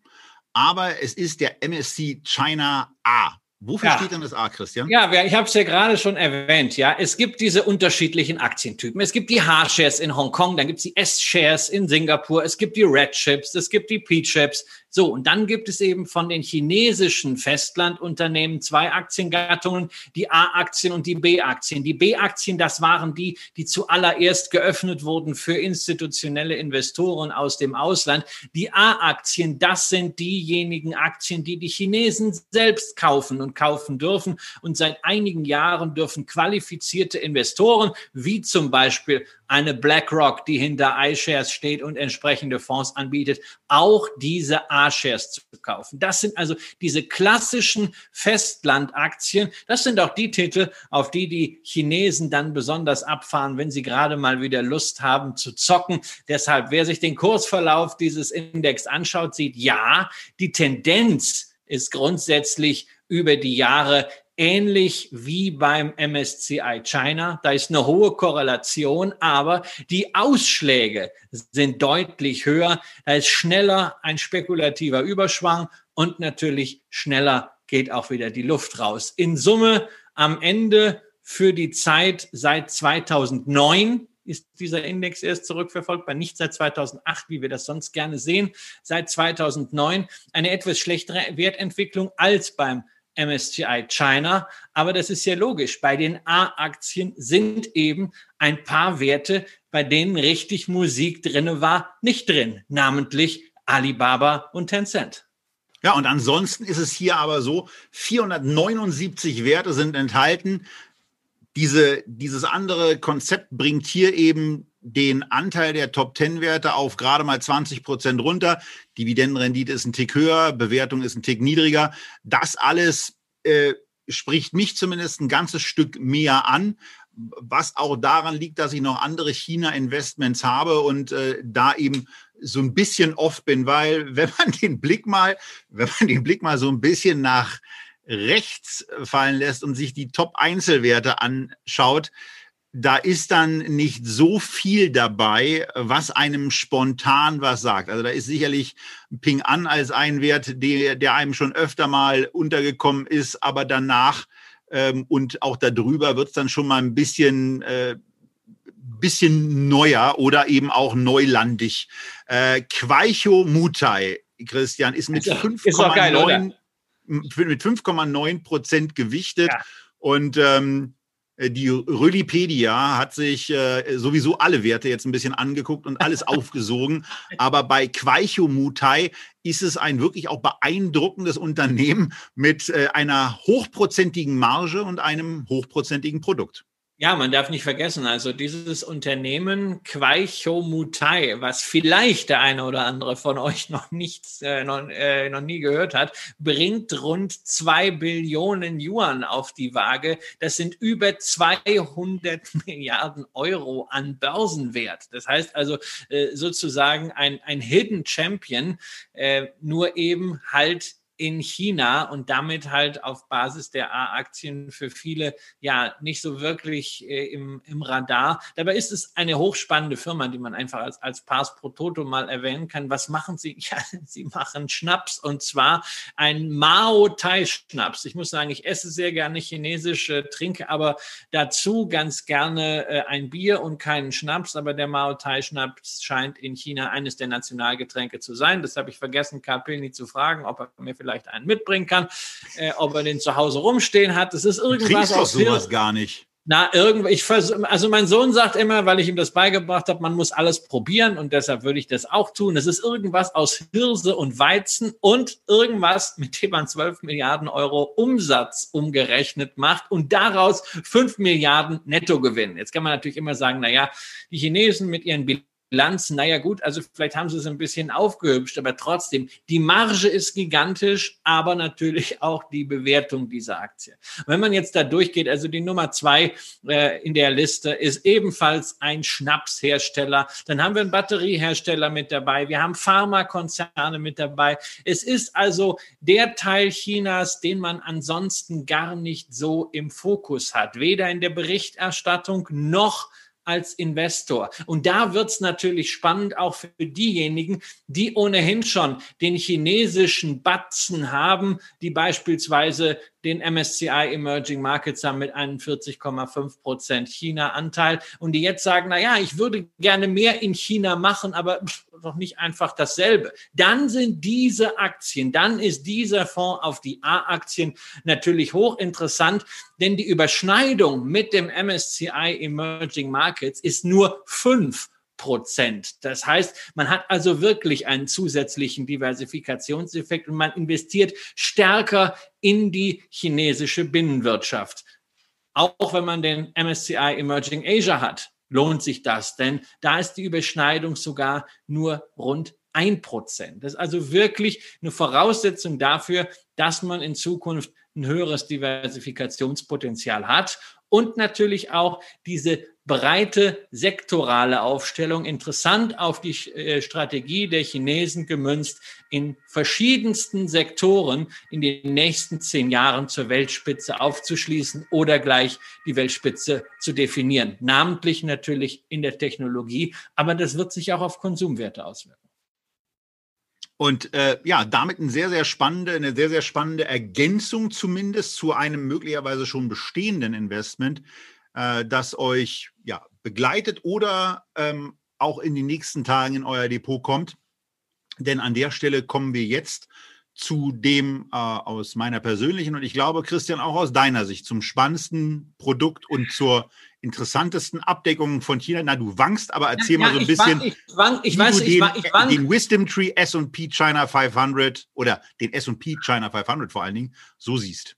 aber es ist der MSCI China A. Wofür ja. steht denn das A, Christian? Ja, ich habe es ja gerade schon erwähnt. Ja, es gibt diese unterschiedlichen Aktientypen. Es gibt die H-Shares in Hongkong, dann gibt es die S-Shares in Singapur, es gibt die Red Chips, es gibt die P-Chips, so, und dann gibt es eben von den chinesischen Festlandunternehmen zwei Aktiengattungen, die A-Aktien und die B-Aktien. Die B-Aktien, das waren die, die zuallererst geöffnet wurden für institutionelle Investoren aus dem Ausland. Die A-Aktien, das sind diejenigen Aktien, die die Chinesen selbst kaufen und kaufen dürfen. Und seit einigen Jahren dürfen qualifizierte Investoren, wie zum Beispiel eine BlackRock, die hinter iShares steht und entsprechende Fonds anbietet, auch diese A-Shares zu kaufen. Das sind also diese klassischen Festlandaktien. Das sind auch die Titel, auf die die Chinesen dann besonders abfahren, wenn sie gerade mal wieder Lust haben zu zocken. Deshalb, wer sich den Kursverlauf dieses Index anschaut, sieht, ja, die Tendenz ist grundsätzlich über die Jahre ähnlich wie beim MSCI China. Da ist eine hohe Korrelation, aber die Ausschläge sind deutlich höher. Da ist schneller ein spekulativer Überschwang und natürlich schneller geht auch wieder die Luft raus. In Summe am Ende für die Zeit seit 2009 ist dieser Index erst zurückverfolgbar, nicht seit 2008, wie wir das sonst gerne sehen, seit 2009 eine etwas schlechtere Wertentwicklung als beim MSCI China. Aber das ist ja logisch. Bei den A-Aktien sind eben ein paar Werte, bei denen richtig Musik drinne war, nicht drin, namentlich Alibaba und Tencent. Ja, und ansonsten ist es hier aber so, 479 Werte sind enthalten. Diese, dieses andere Konzept bringt hier eben den Anteil der Top 10 Werte auf gerade mal 20 Prozent runter. Dividendenrendite ist ein Tick höher, Bewertung ist ein Tick niedriger. Das alles äh, spricht mich zumindest ein ganzes Stück mehr an, was auch daran liegt, dass ich noch andere China-Investments habe und äh, da eben so ein bisschen off bin, weil wenn man den Blick mal, wenn man den Blick mal so ein bisschen nach rechts fallen lässt und sich die Top-Einzelwerte anschaut, da ist dann nicht so viel dabei, was einem spontan was sagt. Also da ist sicherlich Ping An als ein Wert, der, der einem schon öfter mal untergekommen ist, aber danach ähm, und auch darüber wird es dann schon mal ein bisschen, äh, bisschen neuer oder eben auch neulandig. Äh, Quaicho Mutai, Christian, ist mit 5,9 mit 5,9 Prozent gewichtet ja. und ähm, äh, die Rölipedia hat sich äh, sowieso alle Werte jetzt ein bisschen angeguckt und alles aufgesogen. Aber bei Quaichomutai ist es ein wirklich auch beeindruckendes Unternehmen mit äh, einer hochprozentigen Marge und einem hochprozentigen Produkt. Ja, man darf nicht vergessen, also dieses Unternehmen Quaichomutai, was vielleicht der eine oder andere von euch noch nicht, äh, noch, äh, noch nie gehört hat, bringt rund zwei Billionen Yuan auf die Waage. Das sind über 200 Milliarden Euro an Börsenwert. Das heißt also äh, sozusagen ein, ein Hidden Champion, äh, nur eben halt in China und damit halt auf Basis der A-Aktien für viele ja nicht so wirklich äh, im, im Radar. Dabei ist es eine hochspannende Firma, die man einfach als, als Pars pro Toto mal erwähnen kann. Was machen sie? Ja, sie machen Schnaps und zwar ein Mao Tai Schnaps. Ich muss sagen, ich esse sehr gerne chinesisch, äh, trinke aber dazu ganz gerne äh, ein Bier und keinen Schnaps. Aber der Mao Tai Schnaps scheint in China eines der Nationalgetränke zu sein. Das habe ich vergessen, Karl Pilny zu fragen, ob er mir vielleicht vielleicht einen mitbringen kann, äh, ob er den zu Hause rumstehen hat. Das ist irgendwas du aus sowas gar nicht. Na, irgendwie, ich vers also mein Sohn sagt immer, weil ich ihm das beigebracht habe, man muss alles probieren und deshalb würde ich das auch tun. Es ist irgendwas aus Hirse und Weizen und irgendwas, mit dem man 12 Milliarden Euro Umsatz umgerechnet macht und daraus 5 Milliarden Nettogewinn. Jetzt kann man natürlich immer sagen, na ja, die Chinesen mit ihren Bilanz, naja gut, also vielleicht haben sie es ein bisschen aufgehübscht, aber trotzdem, die Marge ist gigantisch, aber natürlich auch die Bewertung dieser Aktie. Wenn man jetzt da durchgeht, also die Nummer zwei äh, in der Liste ist ebenfalls ein Schnapshersteller. Dann haben wir einen Batteriehersteller mit dabei. Wir haben Pharmakonzerne mit dabei. Es ist also der Teil Chinas, den man ansonsten gar nicht so im Fokus hat. Weder in der Berichterstattung noch als Investor. Und da wird es natürlich spannend auch für diejenigen, die ohnehin schon den chinesischen Batzen haben, die beispielsweise den MSCI Emerging Markets haben mit 41,5 Prozent China-Anteil und die jetzt sagen, na ja, ich würde gerne mehr in China machen, aber doch nicht einfach dasselbe. Dann sind diese Aktien, dann ist dieser Fonds auf die A-Aktien natürlich hochinteressant, denn die Überschneidung mit dem MSCI Emerging Markets ist nur fünf Prozent. Das heißt, man hat also wirklich einen zusätzlichen Diversifikationseffekt und man investiert stärker in die chinesische Binnenwirtschaft. Auch wenn man den MSCI Emerging Asia hat, lohnt sich das, denn da ist die Überschneidung sogar nur rund ein Prozent. Das ist also wirklich eine Voraussetzung dafür, dass man in Zukunft ein höheres Diversifikationspotenzial hat und natürlich auch diese breite sektorale Aufstellung, interessant auf die äh, Strategie der Chinesen gemünzt, in verschiedensten Sektoren in den nächsten zehn Jahren zur Weltspitze aufzuschließen oder gleich die Weltspitze zu definieren. Namentlich natürlich in der Technologie, aber das wird sich auch auf Konsumwerte auswirken. Und äh, ja, damit eine sehr, sehr spannende, eine sehr, sehr spannende Ergänzung zumindest zu einem möglicherweise schon bestehenden Investment, äh, das euch ja, begleitet oder ähm, auch in den nächsten Tagen in euer Depot kommt. Denn an der Stelle kommen wir jetzt zu dem äh, aus meiner persönlichen und ich glaube, Christian, auch aus deiner Sicht zum spannendsten Produkt und zur interessantesten Abdeckung von China. Na, du wankst, aber erzähl ja, mal so ein bisschen. Wank, ich, wank, ich weiß, den, ich, ich wank. den Wisdom Tree S&P China 500 oder den S&P China 500 vor allen Dingen so siehst.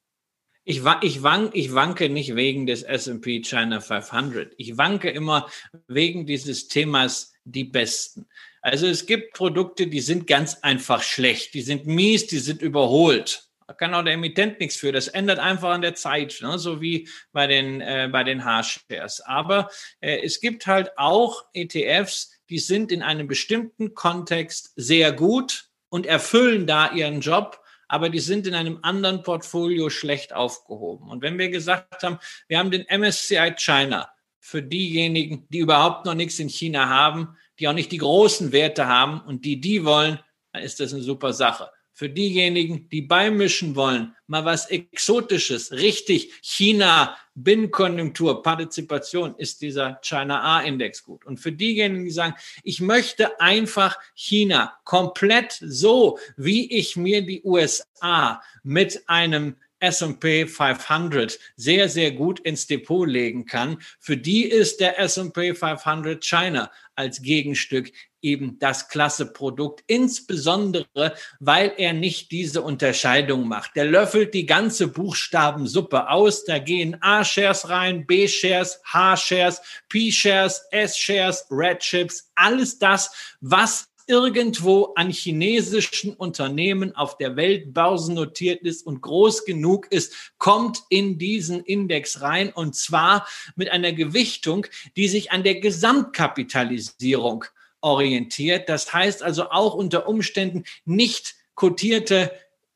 Ich, ich, wank, ich wanke nicht wegen des S&P China 500. Ich wanke immer wegen dieses Themas die Besten. Also es gibt Produkte, die sind ganz einfach schlecht, die sind mies, die sind überholt. Da kann auch der Emittent nichts für. Das ändert einfach an der Zeit, ne? so wie bei den, äh, bei den H-Shares. Aber äh, es gibt halt auch ETFs, die sind in einem bestimmten Kontext sehr gut und erfüllen da ihren Job aber die sind in einem anderen Portfolio schlecht aufgehoben. Und wenn wir gesagt haben, wir haben den MSCI China für diejenigen, die überhaupt noch nichts in China haben, die auch nicht die großen Werte haben und die die wollen, dann ist das eine super Sache für diejenigen, die beimischen wollen, mal was Exotisches, richtig China, Binnenkonjunktur, Partizipation, ist dieser China A-Index gut. Und für diejenigen, die sagen, ich möchte einfach China komplett so, wie ich mir die USA mit einem S&P 500 sehr, sehr gut ins Depot legen kann. Für die ist der S&P 500 China als Gegenstück eben das klasse Produkt, insbesondere weil er nicht diese Unterscheidung macht. Der löffelt die ganze Buchstabensuppe aus, da gehen A-Shares rein, B-Shares, H-Shares, P-Shares, S-Shares, Red Chips, alles das, was irgendwo an chinesischen Unternehmen auf der Welt börsennotiert ist und groß genug ist, kommt in diesen Index rein und zwar mit einer Gewichtung, die sich an der Gesamtkapitalisierung orientiert. Das heißt also auch unter Umständen nicht kotierte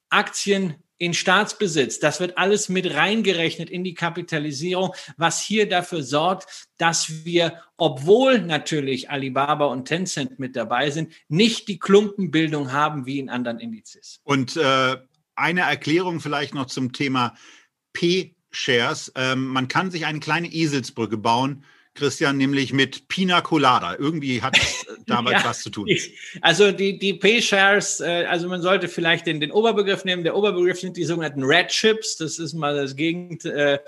Aktien in Staatsbesitz. Das wird alles mit reingerechnet in die Kapitalisierung, was hier dafür sorgt, dass wir, obwohl natürlich Alibaba und Tencent mit dabei sind, nicht die Klumpenbildung haben wie in anderen Indizes. Und äh, eine Erklärung vielleicht noch zum Thema P-Shares. Ähm, man kann sich eine kleine Eselsbrücke bauen Christian, nämlich mit Pina Colada. Irgendwie hat es damit ja, was zu tun. Also die, die P-Shares, äh, also man sollte vielleicht den, den Oberbegriff nehmen. Der Oberbegriff sind die sogenannten Red Chips. Das ist mal das Gegenteil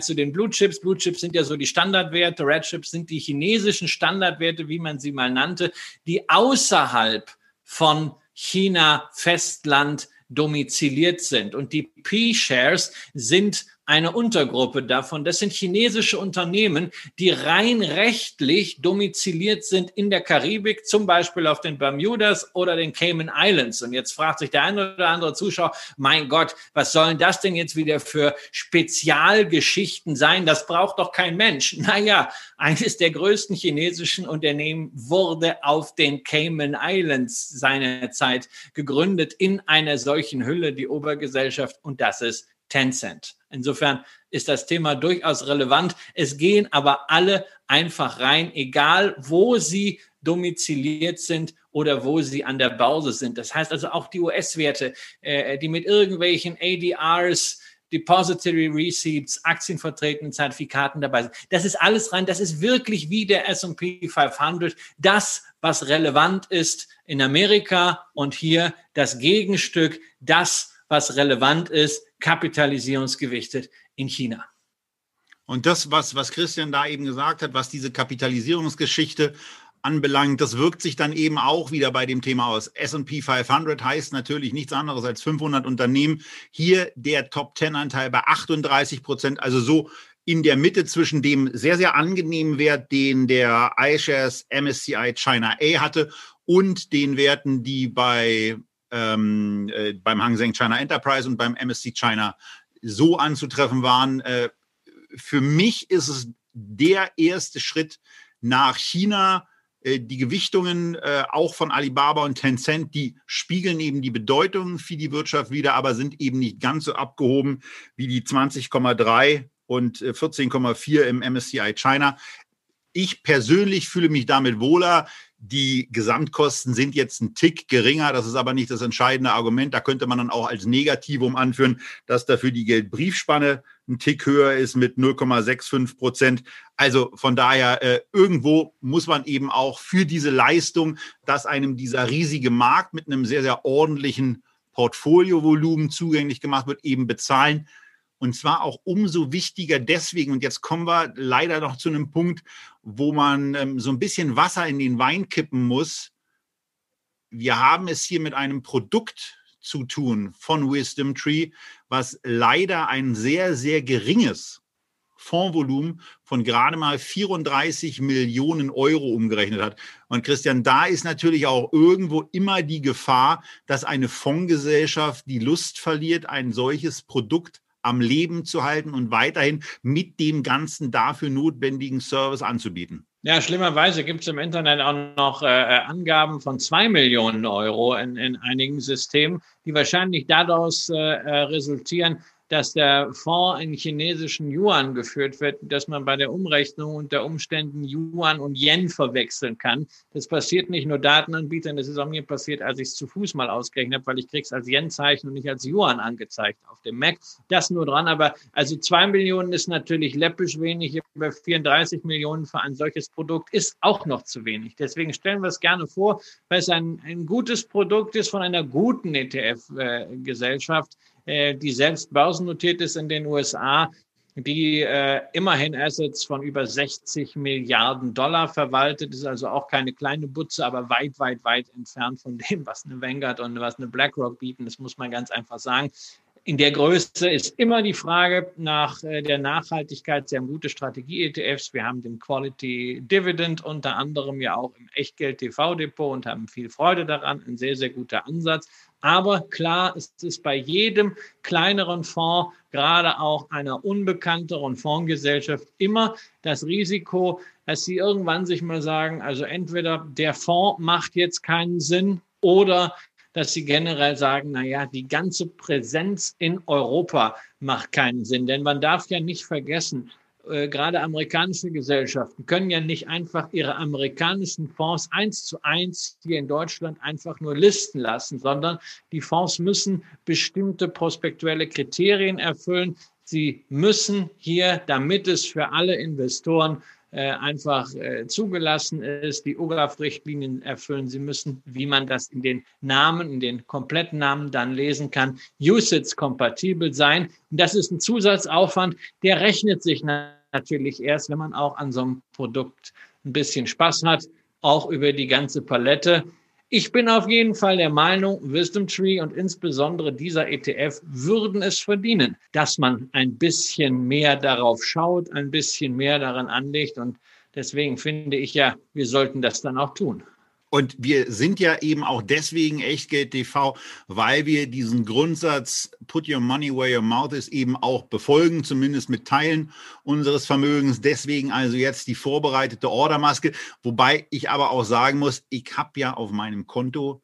zu den Blue Chips. Blue Chips sind ja so die Standardwerte. Red Chips sind die chinesischen Standardwerte, wie man sie mal nannte, die außerhalb von China Festland domiziliert sind. Und die P-Shares sind eine Untergruppe davon. Das sind chinesische Unternehmen, die rein rechtlich domiziliert sind in der Karibik, zum Beispiel auf den Bermudas oder den Cayman Islands. Und jetzt fragt sich der eine oder andere Zuschauer, mein Gott, was sollen das denn jetzt wieder für Spezialgeschichten sein? Das braucht doch kein Mensch. Naja, eines der größten chinesischen Unternehmen wurde auf den Cayman Islands seinerzeit gegründet in einer solchen Hülle, die Obergesellschaft, und das ist Tencent. Insofern ist das Thema durchaus relevant. Es gehen aber alle einfach rein, egal wo sie domiziliert sind oder wo sie an der Börse sind. Das heißt also auch die US-Werte, äh, die mit irgendwelchen ADRs, Depository Receipts, aktienvertretenen Zertifikaten dabei sind. Das ist alles rein. Das ist wirklich wie der S&P 500. Das, was relevant ist in Amerika und hier das Gegenstück, das, was relevant ist, kapitalisierungsgewichtet in China. Und das, was, was Christian da eben gesagt hat, was diese Kapitalisierungsgeschichte anbelangt, das wirkt sich dann eben auch wieder bei dem Thema aus. S&P 500 heißt natürlich nichts anderes als 500 Unternehmen. Hier der Top-10-Anteil bei 38 Prozent, also so in der Mitte zwischen dem sehr, sehr angenehmen Wert, den der iShares MSCI China A hatte und den Werten, die bei ähm, äh, beim Hang Seng China Enterprise und beim MSC China so anzutreffen waren. Äh, für mich ist es der erste Schritt nach China. Äh, die Gewichtungen äh, auch von Alibaba und Tencent, die spiegeln eben die Bedeutung für die Wirtschaft wieder, aber sind eben nicht ganz so abgehoben wie die 20,3 und 14,4 äh, im MSCI China. Ich persönlich fühle mich damit wohler. Die Gesamtkosten sind jetzt ein Tick geringer. Das ist aber nicht das entscheidende Argument. Da könnte man dann auch als Negativum anführen, dass dafür die Geldbriefspanne ein Tick höher ist mit 0,65 Prozent. Also von daher, äh, irgendwo muss man eben auch für diese Leistung, dass einem dieser riesige Markt mit einem sehr, sehr ordentlichen Portfoliovolumen zugänglich gemacht wird, eben bezahlen. Und zwar auch umso wichtiger deswegen, und jetzt kommen wir leider noch zu einem Punkt, wo man ähm, so ein bisschen Wasser in den Wein kippen muss. Wir haben es hier mit einem Produkt zu tun von Wisdom Tree, was leider ein sehr, sehr geringes Fondsvolumen von gerade mal 34 Millionen Euro umgerechnet hat. Und Christian, da ist natürlich auch irgendwo immer die Gefahr, dass eine Fondsgesellschaft die Lust verliert, ein solches Produkt am Leben zu halten und weiterhin mit dem ganzen dafür notwendigen Service anzubieten. Ja, schlimmerweise gibt es im Internet auch noch äh, äh, Angaben von zwei Millionen Euro in, in einigen Systemen, die wahrscheinlich daraus äh, äh resultieren, dass der Fonds in chinesischen Yuan geführt wird, dass man bei der Umrechnung unter Umständen Yuan und Yen verwechseln kann. Das passiert nicht nur Datenanbietern, das ist auch mir passiert, als ich es zu Fuß mal ausgerechnet habe, weil ich krieg's als Yen-Zeichen und nicht als Yuan angezeigt auf dem Mac. Das nur dran, aber also zwei Millionen ist natürlich läppisch wenig, über 34 Millionen für ein solches Produkt ist auch noch zu wenig. Deswegen stellen wir es gerne vor, weil es ein, ein gutes Produkt ist von einer guten ETF-Gesellschaft. Äh, die selbst börsennotiert ist in den USA, die äh, immerhin Assets von über 60 Milliarden Dollar verwaltet, ist also auch keine kleine Butze, aber weit, weit, weit entfernt von dem, was eine Vanguard und was eine BlackRock bieten. Das muss man ganz einfach sagen. In der Größe ist immer die Frage nach äh, der Nachhaltigkeit. Sie haben gute Strategie-ETFs. Wir haben den Quality Dividend unter anderem ja auch im Echtgeld-TV-Depot und haben viel Freude daran. Ein sehr, sehr guter Ansatz. Aber klar, es ist bei jedem kleineren Fonds, gerade auch einer unbekannteren Fondsgesellschaft, immer das Risiko, dass sie irgendwann sich mal sagen, also entweder der Fonds macht jetzt keinen Sinn oder dass sie generell sagen, na ja, die ganze Präsenz in Europa macht keinen Sinn, denn man darf ja nicht vergessen, äh, gerade amerikanische Gesellschaften können ja nicht einfach ihre amerikanischen Fonds eins zu eins hier in Deutschland einfach nur listen lassen, sondern die Fonds müssen bestimmte prospektuelle Kriterien erfüllen. Sie müssen hier, damit es für alle Investoren einfach äh, zugelassen ist, die OGAF-Richtlinien erfüllen. Sie müssen, wie man das in den Namen, in den kompletten Namen dann lesen kann, USITS-kompatibel sein. Und das ist ein Zusatzaufwand, der rechnet sich natürlich erst, wenn man auch an so einem Produkt ein bisschen Spaß hat, auch über die ganze Palette. Ich bin auf jeden Fall der Meinung, Wisdom Tree und insbesondere dieser ETF würden es verdienen, dass man ein bisschen mehr darauf schaut, ein bisschen mehr daran anlegt. Und deswegen finde ich ja, wir sollten das dann auch tun. Und wir sind ja eben auch deswegen Echtgeld TV, weil wir diesen Grundsatz Put your money where your mouth is eben auch befolgen, zumindest mit Teilen unseres Vermögens. Deswegen also jetzt die vorbereitete Ordermaske. Wobei ich aber auch sagen muss, ich habe ja auf meinem Konto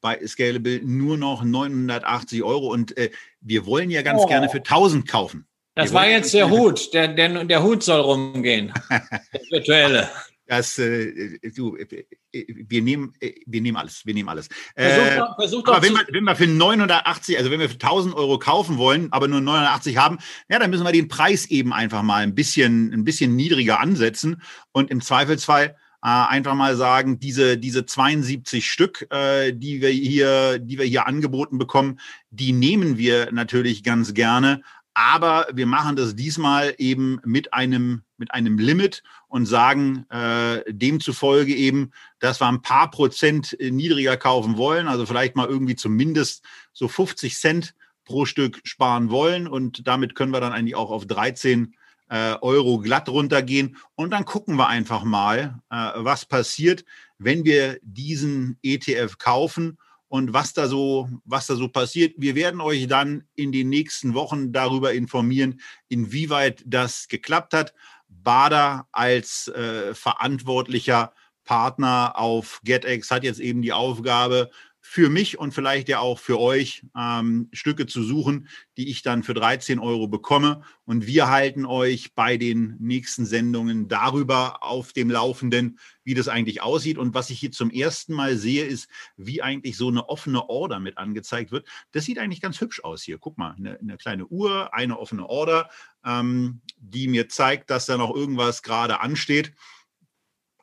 bei Scalable nur noch 980 Euro und äh, wir wollen ja ganz oh. gerne für 1000 kaufen. Das wir war jetzt der Hut. Der, der, der Hut soll rumgehen. der virtuelle dass äh, du, äh, wir nehmen, äh, wir nehmen alles, wir nehmen alles. Versuch doch, versuch doch aber wenn wir, wenn wir für 980, also wenn wir für 1000 Euro kaufen wollen, aber nur 980 haben, ja, dann müssen wir den Preis eben einfach mal ein bisschen, ein bisschen niedriger ansetzen und im Zweifelsfall äh, einfach mal sagen, diese, diese 72 Stück, äh, die wir hier, die wir hier angeboten bekommen, die nehmen wir natürlich ganz gerne. Aber wir machen das diesmal eben mit einem, mit einem Limit und sagen äh, demzufolge eben, dass wir ein paar Prozent niedriger kaufen wollen, also vielleicht mal irgendwie zumindest so 50 Cent pro Stück sparen wollen. Und damit können wir dann eigentlich auch auf 13 äh, Euro glatt runtergehen. Und dann gucken wir einfach mal, äh, was passiert, wenn wir diesen ETF kaufen und was da so, was da so passiert. Wir werden euch dann in den nächsten Wochen darüber informieren, inwieweit das geklappt hat. Bader als äh, verantwortlicher Partner auf GetEx hat jetzt eben die Aufgabe, für mich und vielleicht ja auch für euch ähm, Stücke zu suchen, die ich dann für 13 Euro bekomme. Und wir halten euch bei den nächsten Sendungen darüber auf dem Laufenden, wie das eigentlich aussieht. Und was ich hier zum ersten Mal sehe, ist, wie eigentlich so eine offene Order mit angezeigt wird. Das sieht eigentlich ganz hübsch aus hier. Guck mal, eine, eine kleine Uhr, eine offene Order, ähm, die mir zeigt, dass da noch irgendwas gerade ansteht.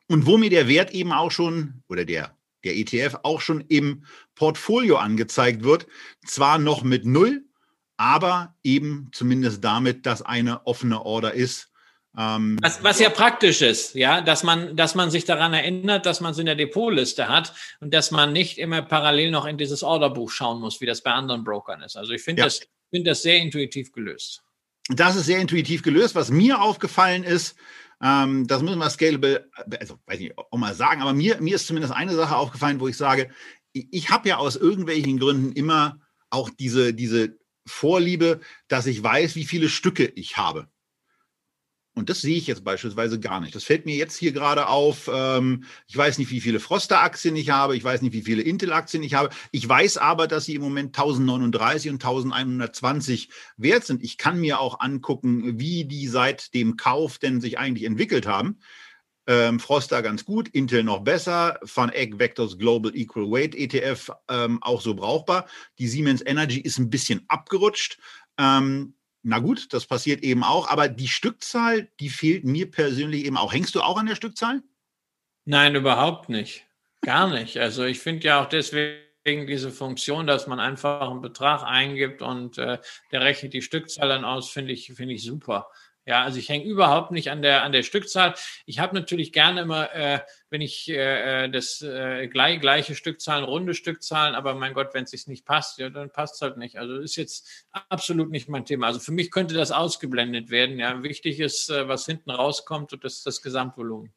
Und wo mir der Wert eben auch schon, oder der der ETF auch schon im Portfolio angezeigt wird. Zwar noch mit Null, aber eben zumindest damit, dass eine offene Order ist. Ähm, was, was ja praktisch ist, ja, dass man, dass man sich daran erinnert, dass man es in der Depotliste hat und dass man nicht immer parallel noch in dieses Orderbuch schauen muss, wie das bei anderen Brokern ist. Also ich finde ja. das, find das sehr intuitiv gelöst. Das ist sehr intuitiv gelöst. Was mir aufgefallen ist, ähm, das müssen wir scalable, also weiß nicht, auch mal sagen, aber mir, mir ist zumindest eine Sache aufgefallen, wo ich sage, ich, ich habe ja aus irgendwelchen Gründen immer auch diese, diese Vorliebe, dass ich weiß, wie viele Stücke ich habe. Und das sehe ich jetzt beispielsweise gar nicht. Das fällt mir jetzt hier gerade auf. Ähm, ich weiß nicht, wie viele Froster-Aktien ich habe. Ich weiß nicht, wie viele Intel-Aktien ich habe. Ich weiß aber, dass sie im Moment 1039 und 1120 wert sind. Ich kann mir auch angucken, wie die seit dem Kauf denn sich eigentlich entwickelt haben. Ähm, Froster ganz gut, Intel noch besser, Van Eck Vectors Global Equal Weight ETF ähm, auch so brauchbar. Die Siemens Energy ist ein bisschen abgerutscht. Na gut, das passiert eben auch, aber die Stückzahl, die fehlt mir persönlich eben auch. Hängst du auch an der Stückzahl? Nein, überhaupt nicht. Gar nicht. Also ich finde ja auch deswegen diese Funktion, dass man einfach einen Betrag eingibt und äh, der rechnet die Stückzahl dann aus, finde ich, finde ich super. Ja, also ich hänge überhaupt nicht an der, an der Stückzahl. Ich habe natürlich gerne immer, äh, wenn ich äh, äh, das äh, gleich, gleiche Stückzahlen, runde Stückzahlen, aber mein Gott, wenn es sich nicht passt, ja, dann passt es halt nicht. Also ist jetzt absolut nicht mein Thema. Also für mich könnte das ausgeblendet werden. Ja, wichtig ist, äh, was hinten rauskommt und das, das Gesamtvolumen.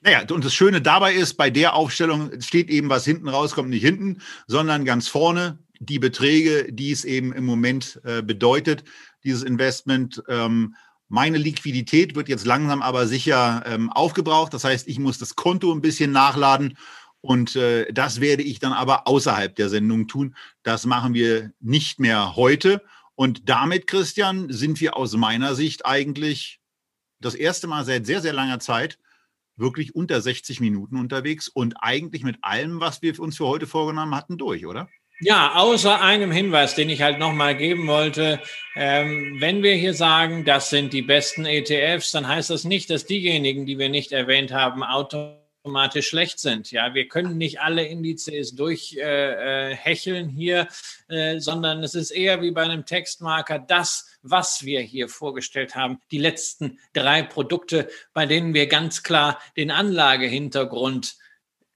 Naja, und das Schöne dabei ist, bei der Aufstellung steht eben, was hinten rauskommt, nicht hinten, sondern ganz vorne die Beträge, die es eben im Moment äh, bedeutet, dieses Investment. Ähm, meine Liquidität wird jetzt langsam aber sicher ähm, aufgebraucht. Das heißt, ich muss das Konto ein bisschen nachladen. Und äh, das werde ich dann aber außerhalb der Sendung tun. Das machen wir nicht mehr heute. Und damit, Christian, sind wir aus meiner Sicht eigentlich das erste Mal seit sehr, sehr langer Zeit wirklich unter 60 Minuten unterwegs und eigentlich mit allem, was wir uns für heute vorgenommen hatten, durch, oder? Ja, außer einem Hinweis, den ich halt nochmal geben wollte. Ähm, wenn wir hier sagen, das sind die besten ETFs, dann heißt das nicht, dass diejenigen, die wir nicht erwähnt haben, automatisch schlecht sind. Ja, wir können nicht alle Indizes durchhecheln äh, äh hier, äh, sondern es ist eher wie bei einem Textmarker das, was wir hier vorgestellt haben, die letzten drei Produkte, bei denen wir ganz klar den Anlagehintergrund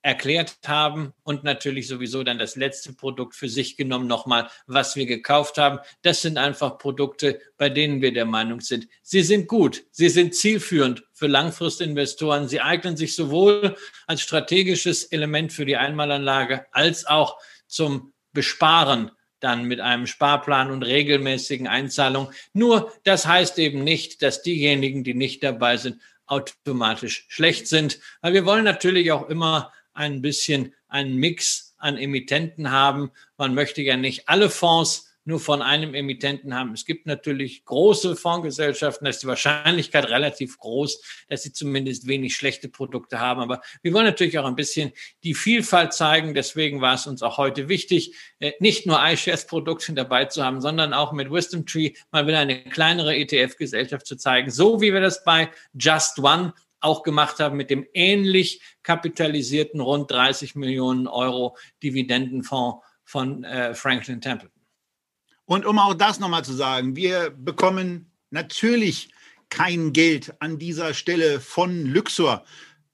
erklärt haben und natürlich sowieso dann das letzte Produkt für sich genommen nochmal, was wir gekauft haben. Das sind einfach Produkte, bei denen wir der Meinung sind, sie sind gut, sie sind zielführend für Langfristinvestoren, sie eignen sich sowohl als strategisches Element für die Einmalanlage als auch zum Besparen dann mit einem Sparplan und regelmäßigen Einzahlungen. Nur das heißt eben nicht, dass diejenigen, die nicht dabei sind, automatisch schlecht sind, weil wir wollen natürlich auch immer ein bisschen einen Mix an Emittenten haben. Man möchte ja nicht alle Fonds nur von einem Emittenten haben. Es gibt natürlich große Fondsgesellschaften, da ist die Wahrscheinlichkeit relativ groß, dass sie zumindest wenig schlechte Produkte haben. Aber wir wollen natürlich auch ein bisschen die Vielfalt zeigen. Deswegen war es uns auch heute wichtig, äh, nicht nur iShares-Produkte dabei zu haben, sondern auch mit Wisdom Tree mal wieder eine kleinere ETF-Gesellschaft zu zeigen, so wie wir das bei Just One auch gemacht haben mit dem ähnlich kapitalisierten rund 30 Millionen Euro Dividendenfonds von äh, Franklin Templeton. Und um auch das nochmal zu sagen, wir bekommen natürlich kein Geld an dieser Stelle von Luxor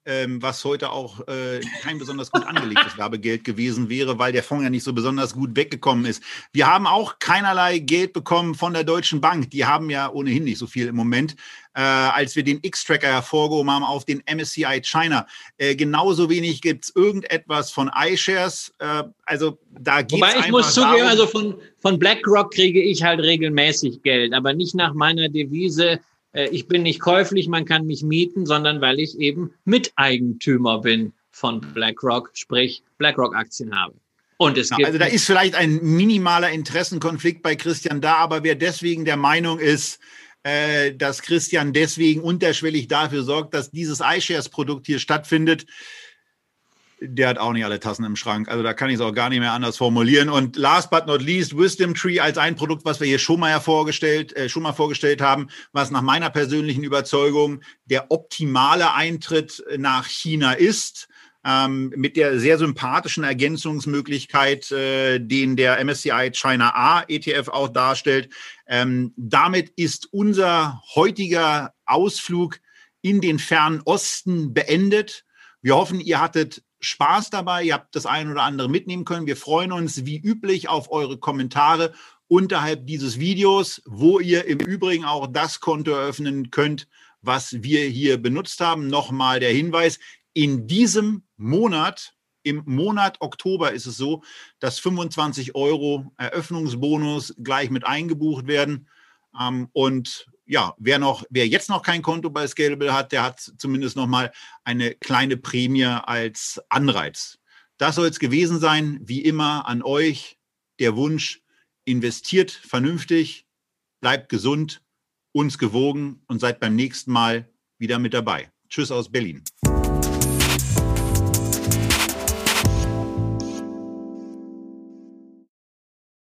ähm, was heute auch äh, kein besonders gut angelegtes Werbegeld gewesen wäre, weil der Fonds ja nicht so besonders gut weggekommen ist. Wir haben auch keinerlei Geld bekommen von der Deutschen Bank. Die haben ja ohnehin nicht so viel im Moment. Äh, als wir den X-Tracker hervorgehoben haben auf den MSCI China. Äh, genauso wenig gibt es irgendetwas von iShares. Äh, also da geht Wobei ich muss zugeben, also von, von BlackRock kriege ich halt regelmäßig Geld, aber nicht nach meiner Devise, äh, ich bin nicht käuflich, man kann mich mieten, sondern weil ich eben Miteigentümer bin von BlackRock, sprich BlackRock-Aktien habe. Und es ja, gibt also da ist vielleicht ein minimaler Interessenkonflikt bei Christian da, aber wer deswegen der Meinung ist, dass Christian deswegen unterschwellig dafür sorgt, dass dieses iShares-Produkt hier stattfindet, der hat auch nicht alle Tassen im Schrank. Also da kann ich es auch gar nicht mehr anders formulieren. Und last but not least, Wisdom Tree als ein Produkt, was wir hier schon mal vorgestellt, äh, schon mal vorgestellt haben, was nach meiner persönlichen Überzeugung der optimale Eintritt nach China ist. Ähm, mit der sehr sympathischen Ergänzungsmöglichkeit, äh, den der MSCI China A ETF auch darstellt. Ähm, damit ist unser heutiger Ausflug in den fernen Osten beendet. Wir hoffen, ihr hattet Spaß dabei. Ihr habt das ein oder andere mitnehmen können. Wir freuen uns wie üblich auf eure Kommentare unterhalb dieses Videos, wo ihr im Übrigen auch das Konto eröffnen könnt, was wir hier benutzt haben. Nochmal der Hinweis, in diesem Monat, im Monat Oktober ist es so, dass 25 Euro Eröffnungsbonus gleich mit eingebucht werden. Ähm, und ja, wer noch, wer jetzt noch kein Konto bei Scalable hat, der hat zumindest noch mal eine kleine Prämie als Anreiz. Das soll es gewesen sein. Wie immer an euch der Wunsch, investiert vernünftig, bleibt gesund, uns gewogen und seid beim nächsten Mal wieder mit dabei. Tschüss aus Berlin.